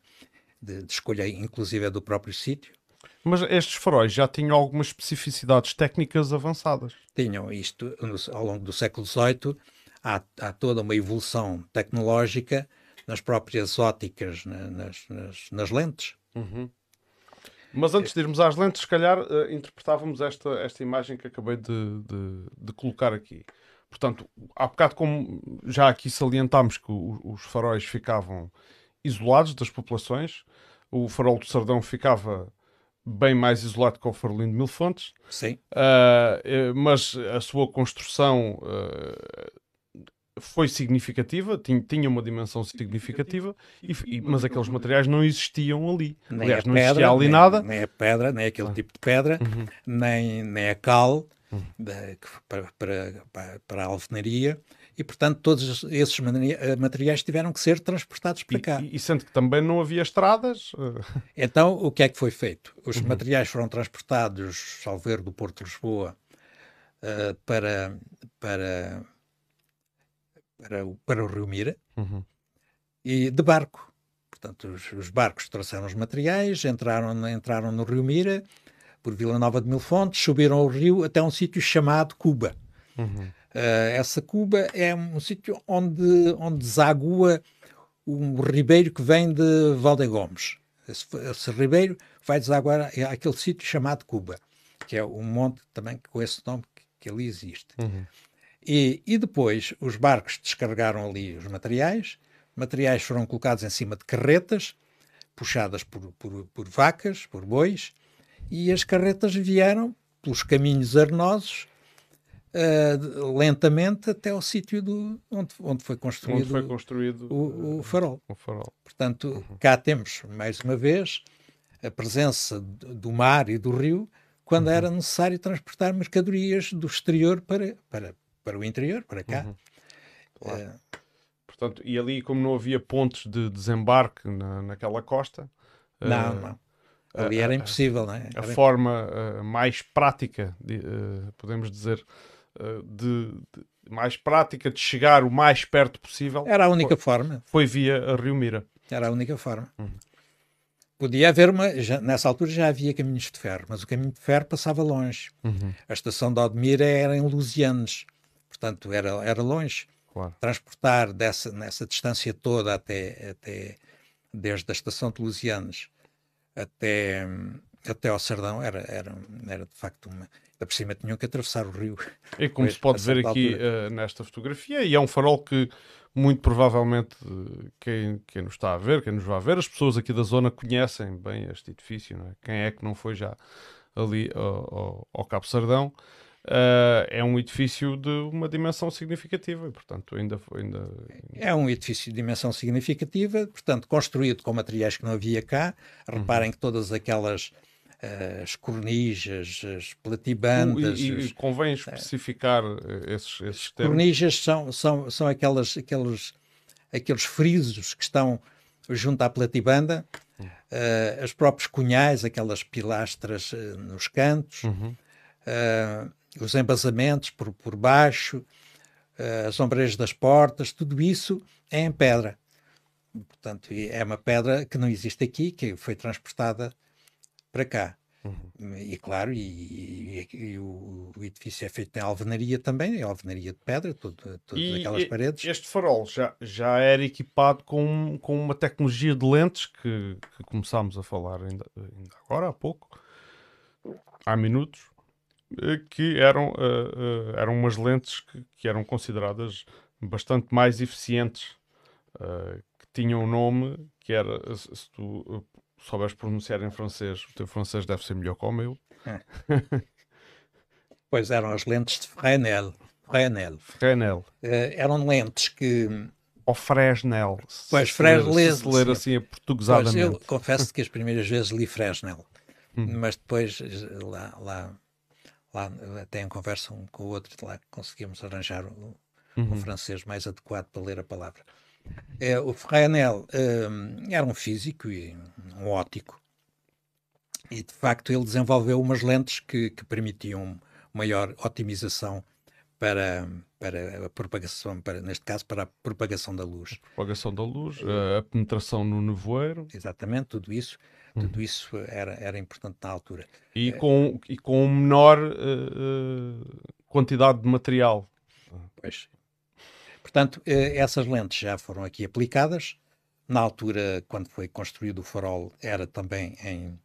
de, de escolha, inclusive, é do próprio sítio. Mas estes faróis já tinham algumas especificidades técnicas avançadas. Tinham isto, ao longo do século XVIII, há, há, toda uma evolução tecnológica nas próprias óticas, na, nas, nas, nas, lentes. Uhum. Mas antes de irmos às lentes, se calhar uh, interpretávamos esta, esta imagem que acabei de, de, de, colocar aqui. Portanto, há bocado, como já aqui salientámos que o, os faróis ficavam isolados das populações, o farol do Sardão ficava bem mais isolado que o farolino de Mil Fontes. Sim. Uh, mas a sua construção uh, foi significativa, tinha, tinha uma dimensão significativa, e, e, mas aqueles materiais não existiam ali. Nem Aliás, não pedra, existia ali nem, nada. Nem a pedra, nem aquele ah. tipo de pedra, uhum. nem, nem a cal uhum. de, para, para, para, para a alvenaria. E, portanto, todos esses materiais tiveram que ser transportados para cá. E, e sendo que também não havia estradas. Eh, então, o que é que foi feito? Os uhum. materiais foram transportados, salvo do Porto de Lisboa, uh, para, para para o, para o Rio Mira uhum. e de barco. Portanto, os, os, barcos trouxeram os materiais, entraram, entraram no Rio Mira, por Vila Nova de Mil Fontes, subiram o rio até um sítio chamado Cuba. Uhum. Uh, essa Cuba é um sítio onde, onde desagua um ribeiro que vem de Valdegomes. Esse, esse ribeiro vai desaguar aquele sítio chamado Cuba, que é um monte também com esse nome que, que ali existe. Uhum. E, e depois os barcos descarregaram ali os materiais, materiais foram colocados em cima de carretas, puxadas por, por, por vacas, por bois, e as carretas vieram pelos caminhos arenosos uh, lentamente até ao sítio onde, onde foi construído, onde foi construído o, o, farol. o, farol. Portanto, uhum. cá temos, mais uma vez, a presença do mar e do rio quando uhum. era necessário transportar mercadorias do exterior para, para, para o interior, para cá. Uhum. Claro. Uh, Portanto, e ali, como não havia pontos de desembarque na, naquela costa. Não, uh, não. Ali era impossível, não é? A forma uh, mais prática, de, podemos dizer, de, de, mais prática de chegar o mais perto possível. Era a única foi, forma. Foi via a Rio Mira. Era a única forma. Uhum. Podia haver uma. Já, nessa altura já havia caminhos de ferro, mas o caminho de ferro passava longe. Uhum. A estação de Odmira era em Lusianes portanto era, era longe. Claro. Transportar dessa, nessa distância toda até, até desde a estação de Lusianes até, até ao Sardão era, era, era de facto uma. Da por cima tinham que atravessar o rio. E como se pode ver aqui uh, nesta fotografia, e é um farol que muito provavelmente quem, quem nos está a ver, quem nos vai ver, as pessoas aqui da zona conhecem bem este edifício. É? Quem é que não foi já ali ao, ao, ao Cabo Sardão? Uh, é um edifício de uma dimensão significativa, portanto, ainda, ainda. É um edifício de dimensão significativa, portanto, construído com materiais que não havia cá. Reparem uhum. que todas aquelas as cornijas, as platibandas. E, e, convém especificar uh, esses, esses termos. Cornijas são, são, são aquelas, aqueles, aqueles frisos que estão junto à platibanda, uh, os próprios cunhais, aquelas pilastras nos cantos. Uhum os embasamentos por, por baixo, uh, as ombreiras das portas, tudo isso é em pedra. Portanto, é uma pedra que não existe aqui, que foi transportada para cá. Uhum. E claro, e, e, e o, edifício é feito em alvenaria também, é alvenaria de pedra, todo, todas e aquelas paredes. Este farol já, já era equipado com, com uma tecnologia de lentes que, que começámos a falar ainda, ainda agora, há pouco, há minutos, eh, que eram, uh, uh, eram umas lentes que, que, eram consideradas bastante mais eficientes, uh, que tinham um nome que era, se tu souberes pronunciar em francês, o teu francês deve ser melhor que o meu. É. pois eram as lentes de Fresnel. Fresnel. Fresnel. eram lentes que ou Fresnel. Pois, Fresnel. Se, se ler assim a portuguesadamente. Eu confesso que as primeiras vezes li Fresnel, hum. mas depois lá, lá lá até em conversa um com o outro, lá conseguimos arranjar um, uhum. um francês mais adequado para ler a palavra. É, o Ferranel um, era um físico e um ótico, e de facto ele desenvolveu umas lentes que, que permitiam maior otimização para, para a propagação, para, neste caso, para a propagação da luz. A propagação da luz, a penetração no nevoeiro. Exatamente, tudo isso. Tudo isso era, era importante na altura. E com, e com menor uh, quantidade de material. Pois. Portanto, essas lentes já foram aqui aplicadas. Na altura, quando foi construído o farol, era também em,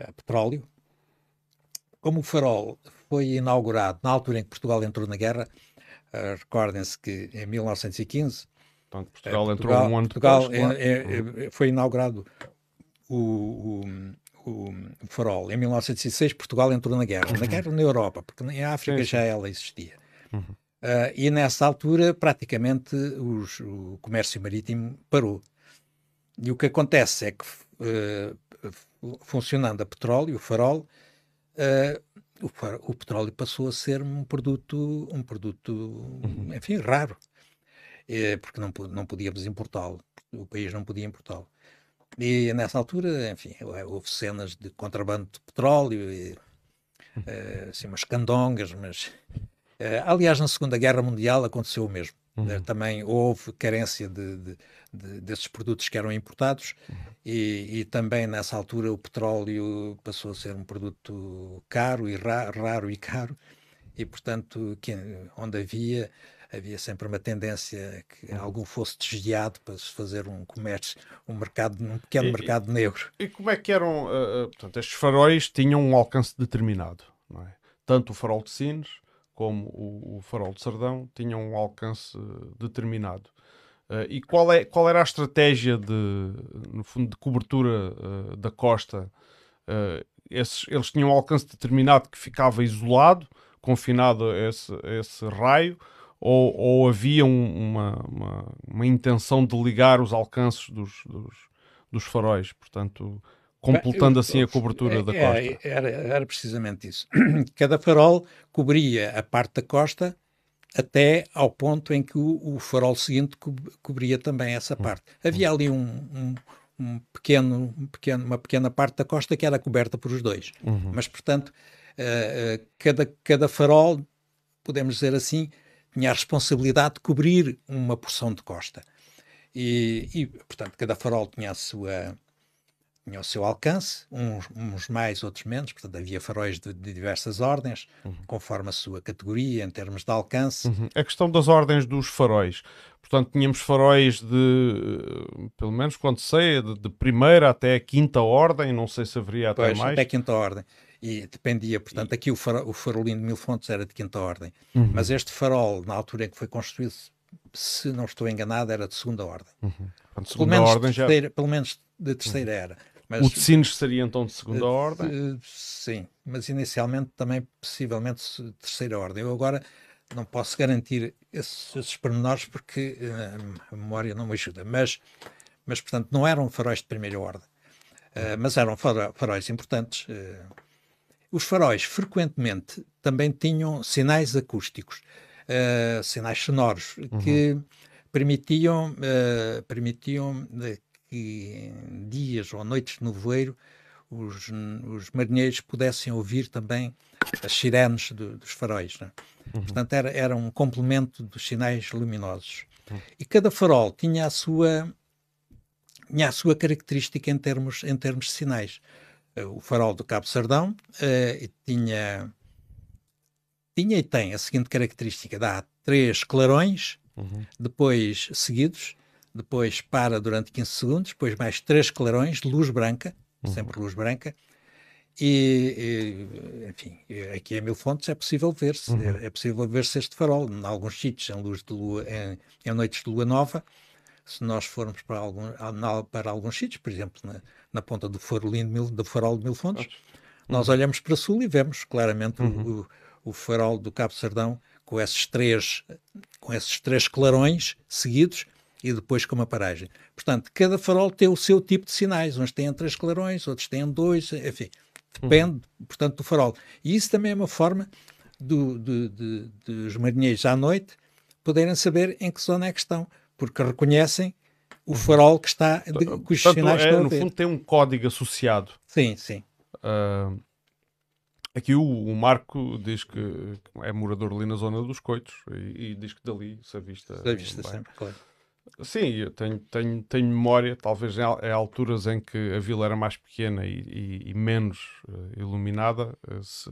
a petróleo. Como o farol foi inaugurado na altura em que Portugal entrou na guerra, uh, recordem-se que em 1915 Portanto, Portugal, Portugal entrou um ano Portugal depois, é, é, foi inaugurado o, o, o, farol. Em 1906 Portugal entrou na guerra. Na guerra na Europa, porque em África sim, já ela existia. Uhum. Uh, e nessa altura, praticamente, os, o comércio marítimo parou. E o que acontece é que, uh, funcionando a petróleo, o farol, uh, o, o, petróleo passou a ser um produto, um produto uhum. enfim, raro, porque não, não podíamos importá-lo, o país não podia importá-lo. E nessa altura, enfim, houve cenas de contrabando de petróleo, e, assim, umas candongas, mas aliás, na Segunda Guerra Mundial aconteceu o mesmo. Uhum. Uh, também houve carência de, de, de, desses produtos que eram importados uhum. e, e, também nessa altura o petróleo passou a ser um produto caro e ra raro e caro e portanto que, onde havia havia sempre uma tendência que uhum. algum fosse desviado para se fazer um comércio, um mercado, um pequeno e, mercado negro. E como é que eram, uh, portanto, estes faróis tinham um alcance determinado, não é? Tanto o farol de Sines como o, o farol de Sardão, tinham um alcance determinado. Uh, e qual, é, qual era a estratégia de, no fundo, de cobertura uh, da costa? Uh, esses, eles tinham um alcance determinado que ficava isolado, confinado a esse, a esse raio, ou, ou havia um, uma, uma, uma, intenção de ligar os alcances dos, dos, dos faróis? Portanto, completando assim a cobertura é, da costa. É, era, era precisamente isso. Cada farol cobria a parte da costa até ao ponto em que o, o farol seguinte co cobria também essa hum. parte. Havia ali um, um, um, pequeno, um pequeno, uma pequena parte da costa que era coberta por os dois. Uhum. Mas, portanto, uh, cada, cada farol, podemos dizer assim, tinha a responsabilidade de cobrir uma porção de costa. E, e portanto, cada farol tinha a sua tinha o seu alcance, uns, uns, mais, outros menos, portanto havia faróis de, de diversas ordens, uhum. conforme a sua categoria, em termos de alcance. Uhum. A questão das ordens dos faróis, portanto tínhamos faróis de, pelo menos quando sei, de, de primeira até a quinta ordem, não sei se haveria até pois, mais. até a quinta ordem. E dependia, portanto, aqui o, farol, o farolinho de mil fontes era de quinta ordem, uhum. mas este farol, na altura em que foi construído, se não estou enganado, era de segunda ordem. Uhum. Portanto, segunda pelo, menos ordem terceira, já... pelo menos de terceira era. Mas, o de Sines seria então de segunda uh, ordem? Uh, sim, mas inicialmente também possivelmente terceira ordem. Eu agora não posso garantir esses, esses pormenores porque uh, a memória não me ajuda, mas, mas portanto não eram faróis de primeira ordem, mas eram faróis importantes. os faróis frequentemente também tinham sinais acústicos, sinais sonoros, uhum. que permitiam, permitiam que em dias ou noites de nevoeiro os, os marinheiros pudessem ouvir também as sirenes do, dos faróis. Né? Uhum. Portanto, era, era um complemento dos sinais luminosos. Uhum. E cada farol tinha a sua, tinha a sua característica em termos, em termos de sinais. Uh, o farol do Cabo Sardão uh, tinha, tinha e tem a seguinte característica: dá três clarões, uhum. depois seguidos, depois para durante 15 segundos, depois mais três clarões luz branca, uhum. sempre luz branca, e, e, enfim, aqui em Mil Fontes é possível ver-se, uhum. é, é, possível ver-se este farol, em alguns sítios em luz de lua, em, em, noites de lua nova, se nós formos para, algum, para alguns sítios, por exemplo, na, na ponta do farolinho mil, do farol de Mil Fontes, uhum. nós olhamos para sul e vemos claramente uhum. o, o farol do Cabo Sardão com esses três, com esses três clarões seguidos, e depois com uma paragem. Portanto, cada farol tem o seu tipo de sinais. Uns têm três clarões, outros têm dois, enfim, depende, uhum. portanto, do farol. E isso também é uma forma do, do, de, dos marinheiros à noite poderem saber em que zona é que estão, porque reconhecem o farol que está, de, cujos portanto, sinais é, no fundo tem um código associado. Sim, sim. Uh, aqui o, o, Marco diz que é morador ali na zona dos Coitos e, e diz que dali se avista. Se avista sempre, claro. Sim, eu tenho, tenho, tenho memória, talvez em, em alturas em que a vila era mais pequena e, e, e menos uh, iluminada, uh, se,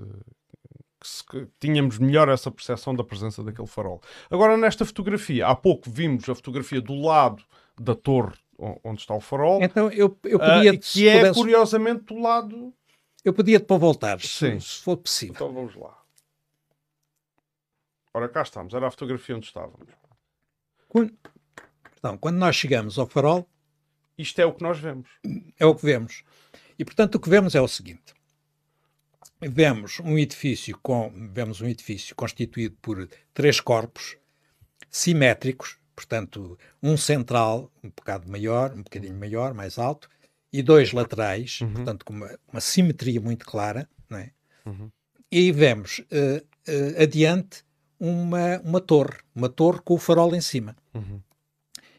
se, tínhamos melhor essa percepção da presença daquele farol. Agora, nesta fotografia, há pouco vimos a fotografia do lado da torre onde está o farol. Então eu, eu podia... Uh, que é, pudesse... curiosamente, do lado... Eu podia-te para voltar, se, se for possível. Então vamos lá. Ora, cá estamos. Era a fotografia onde estávamos. Quando, então, quando nós chegamos ao farol... Isto é o que nós vemos. É o que vemos. E, portanto, o que vemos é o seguinte. Vemos um edifício com vemos um edifício constituído por três corpos simétricos, portanto, um central, um bocado maior, um bocadinho maior, mais alto, e dois laterais, uhum. portanto, com uma, uma, simetria muito clara, não é? Uhum. E vemos uh, uh, adiante uma, uma torre, uma torre com o farol em cima. Uhum.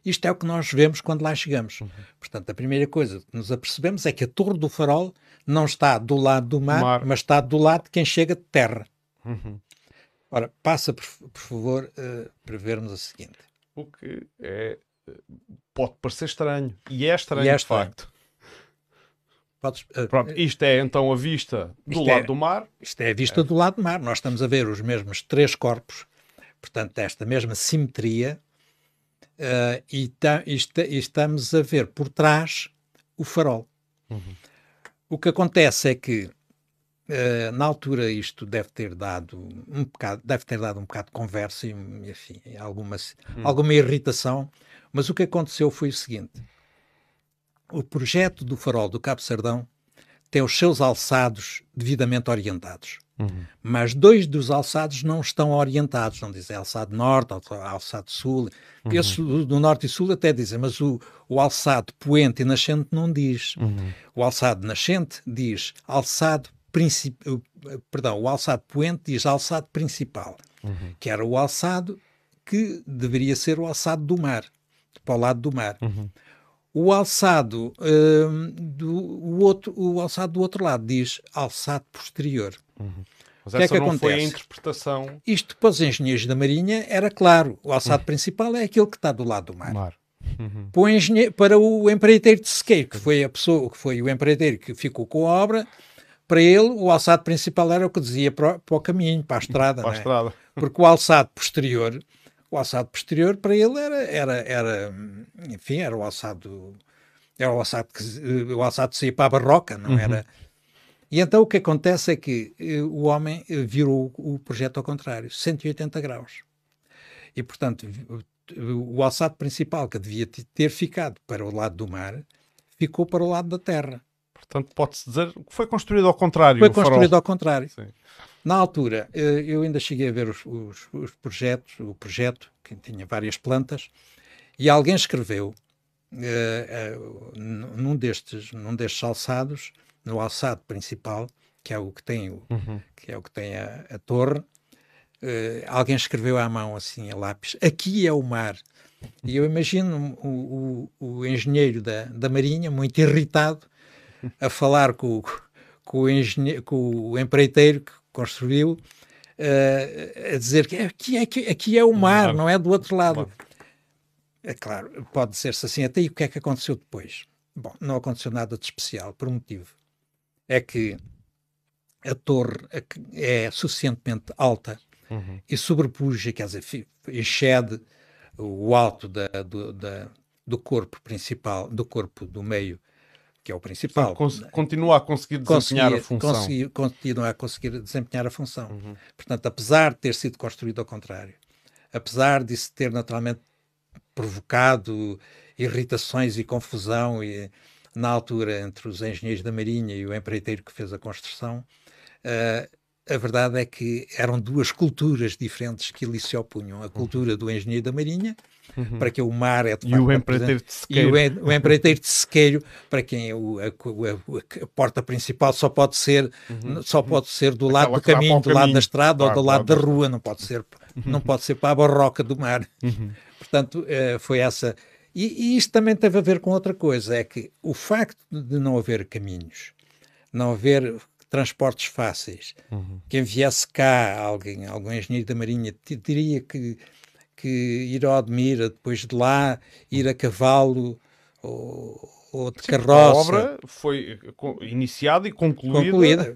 Isto é o que nós vemos quando lá chegamos. Uhum. Portanto, a primeira coisa que nos apercebemos é que a torre do farol não está do lado do mar, mar. mas está do lado de quem chega de terra. Uhum. Ora, passa, por, por favor, uh, para vermos o seguinte. O que é, pode parecer estranho. E é estranho, e é estranho. de facto. Podes, uh, Pronto, isto é então a vista do lado é, do mar. Isto é a vista é. do lado do mar. Nós estamos a ver os mesmos três corpos, portanto, esta mesma simetria, uh, e, ta, e, e, estamos a ver por trás o farol. Uhum. O que acontece é que Uh, na altura isto deve ter dado um bocado, deve ter dado um bocado de conversa e enfim, alguma, hum. alguma irritação, mas o que aconteceu foi o seguinte: o projeto do farol do Cabo Sardão tem os seus alçados devidamente orientados. Uhum. Mas dois dos alçados não estão orientados, não dizem alçado norte, alçado sul. Uhum. Esses do norte e sul até dizem, mas o, o alçado poente e nascente não diz. Uhum. O alçado nascente diz alçado principal, perdão, o alçado poente diz alçado principal, uhum. que era o alçado que deveria ser o alçado do mar, para o lado do mar. Uhum. O alçado hum, do o outro, o alçado do outro lado diz alçado posterior. Uhum. Mas que é essa é que não acontece? foi a interpretação. Isto para os engenheiros da Marinha era claro. O alçado uhum. principal é aquele que está do lado do mar. mar. Uhum. Para, o engenheiro, para o empreiteiro de sequeiro, que foi a pessoa, que foi o empreiteiro que ficou com a obra, para ele, o alçado principal era o que dizia para, para o caminho, para a estrada. para a é? estrada. Porque o alçado posterior, o alçado posterior para ele era, era, era enfim, era o alçado, era o alçado que o alçado saía para a barroca, não uhum. era? E então o que acontece é que eh, o homem eh, virou o projeto ao contrário, 180 graus. E, portanto, o alçado principal que devia ter ficado para o lado do mar ficou para o lado da terra. Portanto, pode-se dizer que foi construído ao contrário. Foi construído ao contrário. Sim. Na altura, eh, eu ainda cheguei a ver os, os, os, projetos, o projeto, que tinha várias plantas, e alguém escreveu uh, uh, num, destes, num destes alçados, no alçado principal, que é o que tem, o, uhum. que é o que tem a, a torre, uh, alguém escreveu à mão, assim, a lápis, aqui é o mar. E eu imagino o, o, o engenheiro da, da Marinha, muito irritado, a falar com, com, o, engenheiro, com o empreiteiro que construiu, uh, a dizer que aqui, aqui, aqui é o mar, não é do outro lado. É claro, pode dizer-se assim, até e o que é que aconteceu depois? Bom, não aconteceu nada de especial, por um motivo. É que a torre é suficientemente alta uhum. e sobrepuja, quer dizer, excede o alto da, do, da, do corpo principal, do corpo do meio que é o principal. continua a conseguir desempenhar a função. Conseguir, continua a conseguir desempenhar a função. Uhum. Portanto, apesar de ter sido construído ao contrário, apesar de se ter naturalmente provocado irritações e confusão e, na altura entre os engenheiros da Marinha e o empreiteiro que fez a construção, uh, a verdade é que eram duas culturas diferentes que ali se opunham. A cultura do engenheiro da Marinha, uhum. para que o mar é de facto, E o empreiteiro de sequeiro. E o, o empreiteiro de sequeiro, para quem o, a, a, a, porta principal só pode ser, uhum. só pode ser do lado Aquela do caminho, do lado da estrada claro, ou do lado claro. da rua, não pode ser, uhum. não pode ser para a barroca do mar. Uhum. Portanto, uh, foi essa. E, e isto também teve a ver com outra coisa, é que o facto de não haver caminhos, não haver transportes fáceis. Uhum. Quem viesse cá, alguém, algum engenheiro da Marinha, teria que, que ir ao Admira, depois de lá ir a cavalo ou, ou de Sim, carroça. A obra foi iniciada e concluída. concluída.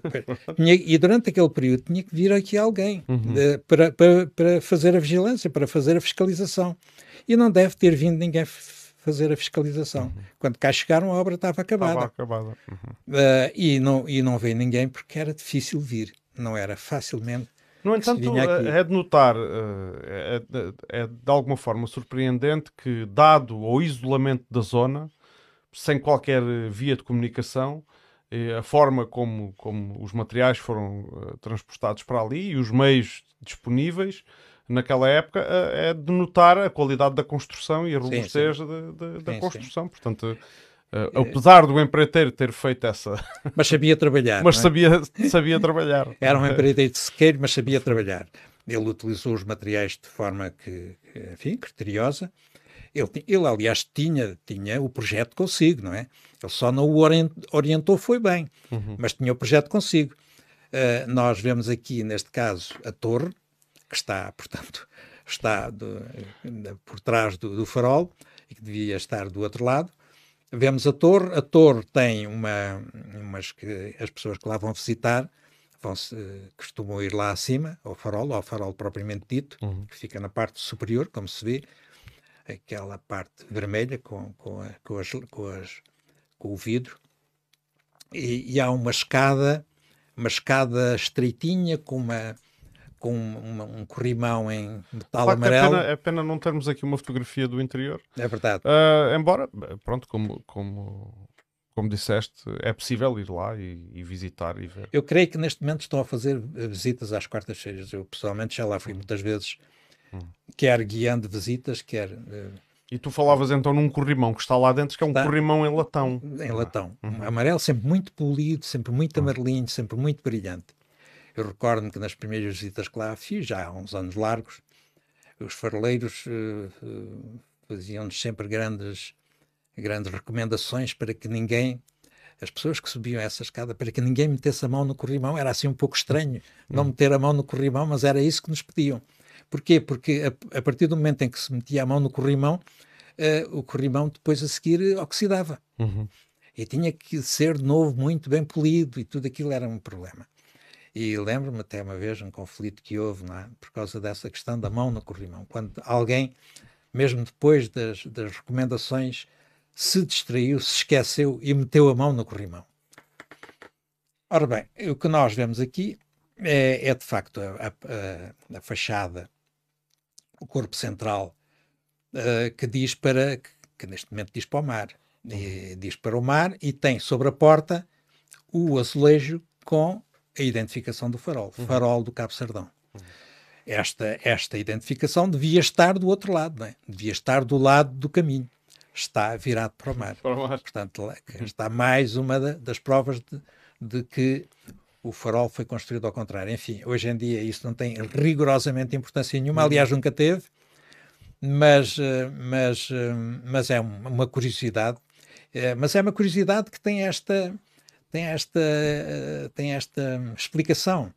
e durante aquele período tinha que vir aqui alguém uhum. de, para, para, para fazer a vigilância, para fazer a fiscalização. E não deve ter vindo ninguém fazer a fiscalização. Uhum. Quando cá chegaram, a obra estava acabada. Estava acabada. Uhum. Uh, e, não, e não veio ninguém porque era difícil vir. Não era facilmente. No entanto, é de notar, é, é, é de alguma forma surpreendente que, dado o isolamento da zona, sem qualquer via de comunicação, a forma como, como os materiais foram transportados para ali e os meios disponíveis naquela época é de notar a qualidade da construção e a robustez sim, sim. De, de, da sim, construção. Portanto, uh, apesar do empreiteiro ter feito essa. Mas sabia trabalhar. mas é? sabia, sabia trabalhar. Era um empreiteiro de sequeiro, mas sabia trabalhar. Ele utilizou os materiais de forma que, enfim, criteriosa ele, ele, aliás, tinha, tinha o projeto consigo, não é? Ele só não o orientou, foi bem, uhum. mas tinha o projeto consigo. Uh, nós vemos aqui, neste caso, a torre, que está, portanto, está do, por trás do, do, farol e que devia estar do outro lado. Vemos a torre, a torre tem uma, umas que as pessoas que lá vão visitar vão -se, costumam ir lá acima, ao farol, ao farol propriamente dito, uhum. que fica na parte superior, como se vê, aquela parte vermelha com, com, a, com, as, com, as, com o vidro, e, e, há uma escada, uma escada estreitinha com uma com uma, um corrimão em metal amarelo. É pena, é pena, não termos aqui uma fotografia do interior. É verdade. Uh, embora, pronto, como, como, como disseste, é possível ir lá e, e, visitar e ver. Eu creio que neste momento estão a fazer visitas às quartas-feiras. Eu pessoalmente já lá fui muitas vezes Hum. Quer guiando visitas, quer. Uh, e tu falavas então num corrimão que está lá dentro, que é um está corrimão em latão. Em latão. Uhum. Amarelo, sempre muito polido, sempre muito uhum. amarelinho, sempre muito brilhante. Eu recordo-me que nas primeiras visitas que lá fiz, já há uns anos largos, os faroleiros uh, uh, faziam-nos sempre grandes, grandes recomendações para que ninguém, as pessoas que subiam essa escada, para que ninguém metesse a mão no corrimão. Era assim um pouco estranho não uhum. meter a mão no corrimão, mas era isso que nos pediam. Porquê? Porque a, a, partir do momento em que se metia a mão no corrimão, uh, o corrimão depois a seguir oxidava. Uhum. E tinha que ser de novo muito bem polido e tudo aquilo era um problema. E lembro-me até uma vez um conflito que houve é? por causa dessa questão da mão no corrimão. Quando alguém, mesmo depois das, das recomendações, se distraiu, se esqueceu e meteu a mão no corrimão. Ora bem, o que nós vemos aqui é, é de facto a, a, a, fachada o corpo central, uh, que diz para, que, que, neste momento diz para o mar, e, diz para o mar e tem sobre a porta o azulejo com a identificação do farol, uhum. farol do Cabo Sardão. Uhum. Esta, esta identificação devia estar do outro lado, não é? devia estar do lado do caminho. Está virado para o mar. Para o mar. Portanto, está mais uma das provas de, de que o farol foi construído ao contrário. Enfim, hoje em dia isso não tem rigorosamente importância nenhuma, aliás, nunca teve, mas, eh, mas, eh, mas é uma curiosidade. Eh, mas é uma curiosidade que tem esta, tem esta, tem esta explicação.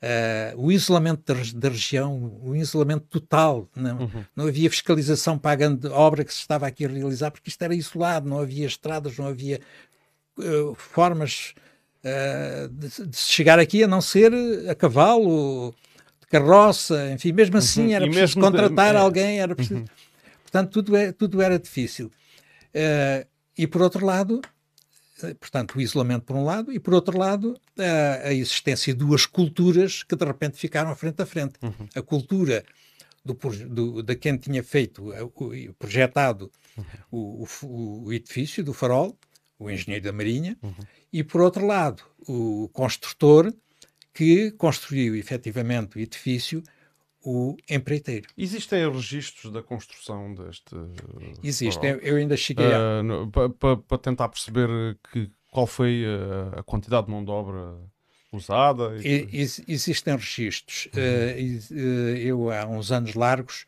Uh, o isolamento da, da, região, o isolamento total, não, uhum. não havia fiscalização pagando obra que se estava aqui a realizar, porque isto era isolado, não havia estradas, não havia uh, formas uh, de, de, chegar aqui a não ser a cavalo, de carroça, enfim, mesmo uhum. assim era preciso contratar de... É. alguém, era preciso... Uhum. Portanto, tudo, é, tudo era difícil. E por outro lado, portanto, o isolamento por um lado, e por outro lado, a, a existência de duas culturas que de repente ficaram frente a frente. Uhum. A cultura do, do, de quem tinha feito, projetado uhum. o, o, o, edifício do farol, o engenheiro da Marinha, uhum e, por outro lado, o construtor que construiu efetivamente o edifício, o empreiteiro. Existem registros da construção deste. Existem, eu ainda cheguei a. Uh, Para tentar perceber que, qual foi a, a quantidade de mão de obra usada? E... Ex existem registros. Uhum. Uh, eu, há uns anos largos,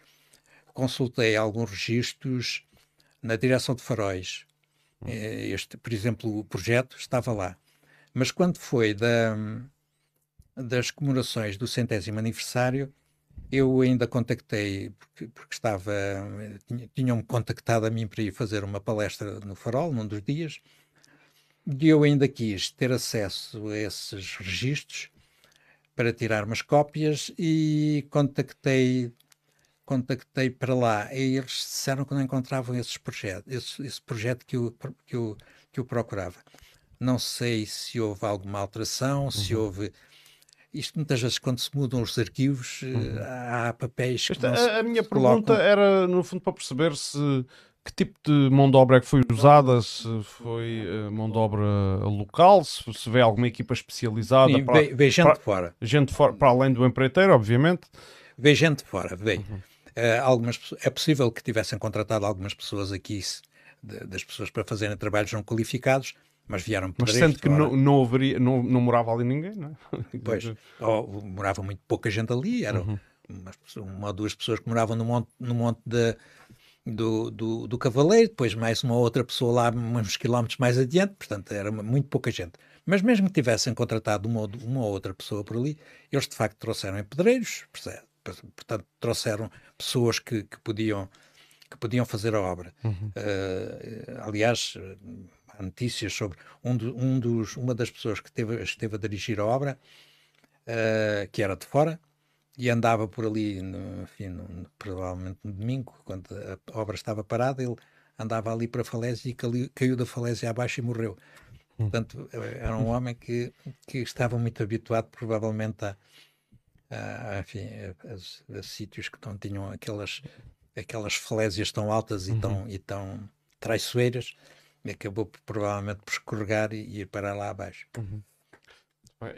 consultei alguns registros na direção de faróis eh, este, por exemplo, o projeto estava lá. Mas quando foi da, das comemorações do centésimo aniversário, eu ainda contactei, porque, porque estava, tinham-me contactado a mim para ir fazer uma palestra no Farol, num dos dias, e eu ainda quis ter acesso a esses registros para tirar umas cópias e contactei contactei para lá e eles disseram que não encontravam esses projetos, esse, esse projeto que eu, que, eu, que eu procurava. Não sei se houve alguma alteração, uhum. se houve. Isto muitas vezes, quando se mudam os arquivos, uhum. há papéis que. Esta, a, a minha pergunta era, no fundo, para perceber se que tipo de mão de obra é que foi usada? Se foi uh, mão de obra local? Se, se vê alguma equipa especializada? Sim, para, vê, gente para, fora. Gente for, para além do empreiteiro, obviamente. Vê gente fora, vê. Uhum. Uh, algumas, é possível que tivessem contratado algumas pessoas aqui, de, das pessoas para fazerem trabalhos não qualificados, mas vieram Mas sendo que não, não, haveria, não, não morava ali ninguém, não é? Pois, ou, morava muito pouca gente ali, eram uhum. uma, uma ou duas pessoas que moravam no monte, no monte de do, do, do Cavaleiro, depois mais uma outra pessoa lá uns quilómetros mais adiante, portanto era muito pouca gente. Mas mesmo que tivessem contratado uma, uma ou outra pessoa por ali, eles de facto trouxeram pedreiros, portanto trouxeram pessoas que, que, podiam, que podiam fazer a obra. Uhum. Uh, aliás, há notícias sobre um, do, um dos, uma das pessoas que esteve, esteve a dirigir a obra, uh, que era de fora, e andava por ali, no, enfim, no, provavelmente no domingo, quando a obra estava parada, ele andava ali para a falésia e caiu, caiu da falésia abaixo e morreu. Hum. Portanto, era um homem que, que estava muito habituado, provavelmente, a, a, enfim, a, a, sítios que não tinham aquelas, aquelas falésias tão altas e, uhum. tão, e tão traiçoeiras, acabou provavelmente por escorregar e, ir para lá abaixo. Uhum.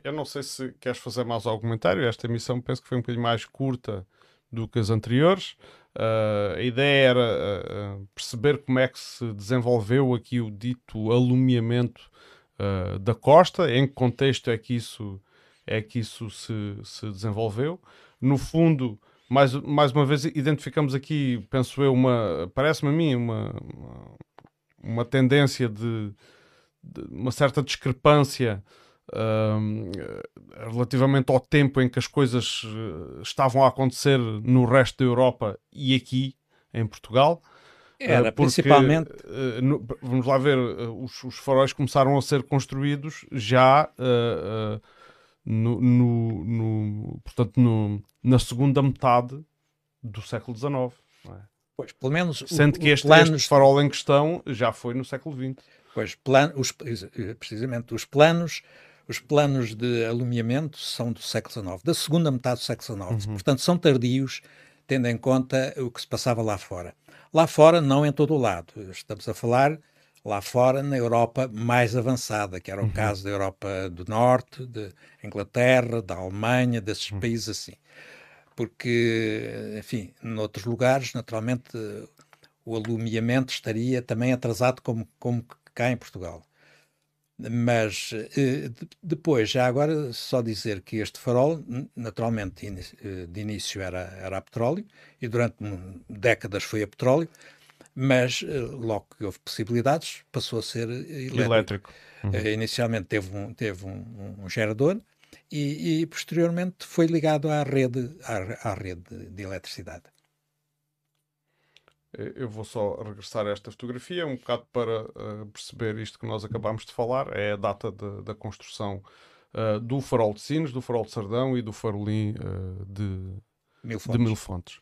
Eu não sei se queres fazer mais algum comentário. Esta emissão penso que foi um bocadinho mais curta do que as anteriores. Uh, a ideia era uh, perceber como é que se desenvolveu aqui o dito alumiamento uh, da costa, em que contexto é que isso, é que isso se, se desenvolveu. No fundo, mais, mais uma vez, identificamos aqui, penso eu, uma, parece-me a mim, uma, uma tendência de, de uma certa discrepância relativamente ao tempo em que as coisas uh, estavam a acontecer no resto da Europa e aqui em Portugal. Era, uh, porque, principalmente. Uh, no, vamos lá ver, os, os, faróis começaram a ser construídos já no, no, no, portanto, na segunda metade do século XIX. É? Pois, pelo menos. Sendo o, que este, planos... este farol em questão já foi no século XX. Pois, plan, os, precisamente, os planos os planos de alumiamento são do século XIX, da segunda metade do século XIX. Uhum. Portanto, são tardios, tendo em conta o que se passava lá fora. Lá fora, não em todo o lado. Estamos a falar lá fora, na Europa mais avançada, que era o uhum. caso da Europa do Norte, de Inglaterra, da Alemanha, desses uhum. países assim. Porque, enfim, noutros lugares, naturalmente, o alumiamento estaria também atrasado como, como cá em Portugal. Mas eh, depois, já agora, só dizer que este farol, naturalmente, eh, de início era, era a petróleo e durante décadas foi a petróleo, mas eh, logo que houve possibilidades, passou a ser elétrico. elétrico. Uhum. Inicialmente teve um, teve um, um gerador e, e, posteriormente foi ligado à rede, à, à rede de eletricidade. Eh, eu vou só regressar a esta fotografia um bocado para uh, perceber isto que nós acabámos de falar. É a data de, da construção uh, do farol de Sines, do farol de Sardão e do farolim uh, de, Mil de Mil Fontes.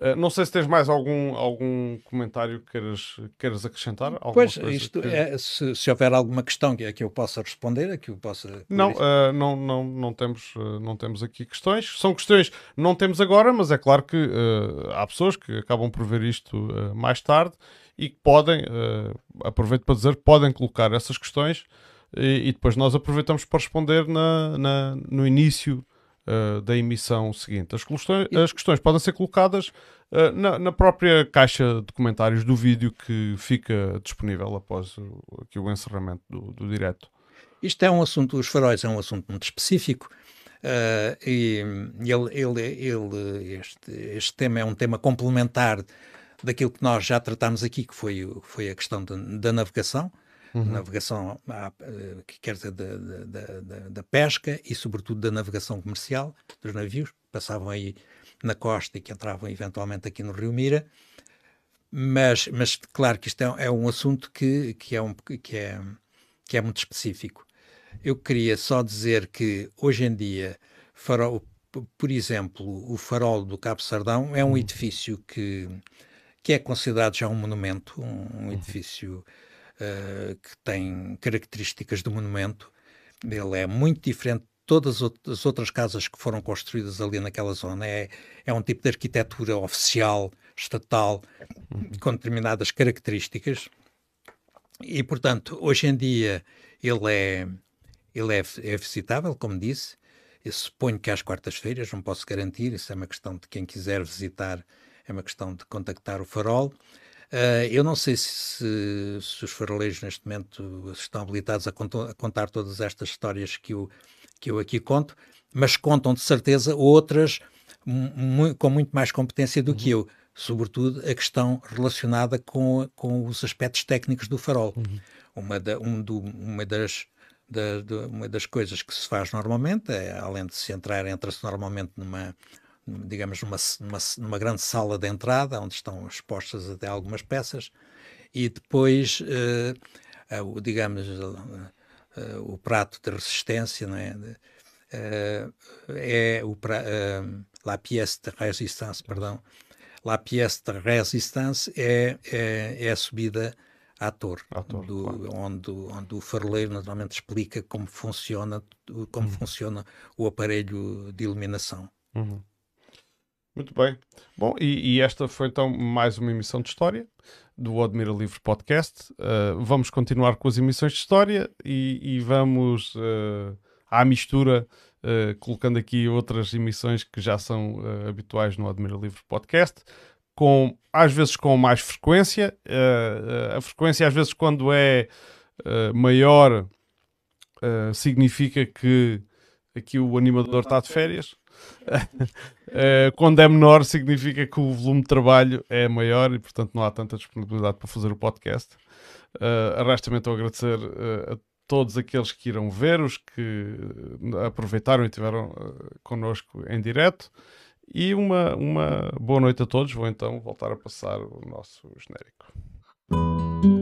Uh, não sei se tens mais algum, algum comentário que queiras, queiras acrescentar. Pois, isto que... é, se, se, houver alguma questão que, que eu possa responder, que eu possa. Não, uh, não, não, não, temos, uh, não temos aqui questões. São questões não temos agora, mas é claro que há pessoas que acabam por ver isto mais tarde e que podem, aproveito para dizer, podem colocar essas questões e, e depois nós aproveitamos para responder na, na no início uh, da emissão seguinte. As questões, as questões podem ser colocadas uh, na, na, própria caixa de comentários do vídeo que fica disponível após o, aqui o encerramento do, do direto. Isto é um assunto, os faróis é um assunto muito específico. Uh, e ele, ele, ele, este, este tema é um tema complementar daquilo que nós já tratámos aqui, que foi, foi a questão de, da navegação uhum. navegação, eh, que quer dizer, da, da, da, da, pesca e, sobretudo, da navegação comercial dos navios que passavam aí na costa e que entravam eventualmente aqui no Rio Mira. Mas, mas claro que isto é, é um assunto que, que, é um, que, é, que é muito específico. Eu queria só dizer que, hoje em dia, farol, por exemplo, o farol do Cabo Sardão é um edifício que, que é considerado já um monumento, um, um edifício uh, que tem características de monumento. Ele é muito diferente de todas as outras casas que foram construídas ali naquela zona. É, é um tipo de arquitetura oficial, estatal, com determinadas características. E, portanto, hoje em dia ele é, ele é, é visitável, como disse. Eu suponho que às quartas-feiras, não posso garantir, isso é uma questão de quem quiser visitar, é uma questão de contactar o farol. Uh, eu não sei se, se, os faroleiros neste momento estão habilitados a, a, contar todas estas histórias que eu, que eu aqui conto, mas contam de certeza outras com muito mais competência do uhum. que eu, sobretudo a questão relacionada com, com os aspectos técnicos do farol. Uhum. Uma, da, um do, uma das da, de, uma das coisas que se faz normalmente, é, além de se entrar, entra-se normalmente numa, digamos, numa, numa, numa, grande sala de entrada, onde estão expostas até algumas peças, e depois, uh, uh, digamos, uh, o prato de resistência, não é? é o pra, la pièce de résistance, perdão, la pièce de résistance é, é, é a subida ator, ator do, claro. onde, onde o faroleiro naturalmente explica como funciona, como uhum. funciona o aparelho de iluminação. Uhum. Muito bem. Bom, e, e, esta foi então mais uma emissão de história do Admira Livre Podcast. Uh, vamos continuar com as emissões de história e, e vamos uh, à mistura, uh, colocando aqui outras emissões que já são habituais no Admira Livre Podcast com, às vezes com mais frequência. Uh, uh, a frequência, às vezes, quando é uh, maior, significa que aqui o animador está de férias. quando é menor, significa que o volume de trabalho é maior e, portanto, não há tanta disponibilidade para fazer o podcast. Uh, Resta-me então agradecer a todos aqueles que irão ver, os que aproveitaram e estiveram connosco em direto. E uma, uma boa noite a todos. Vou então voltar a passar o nosso genérico.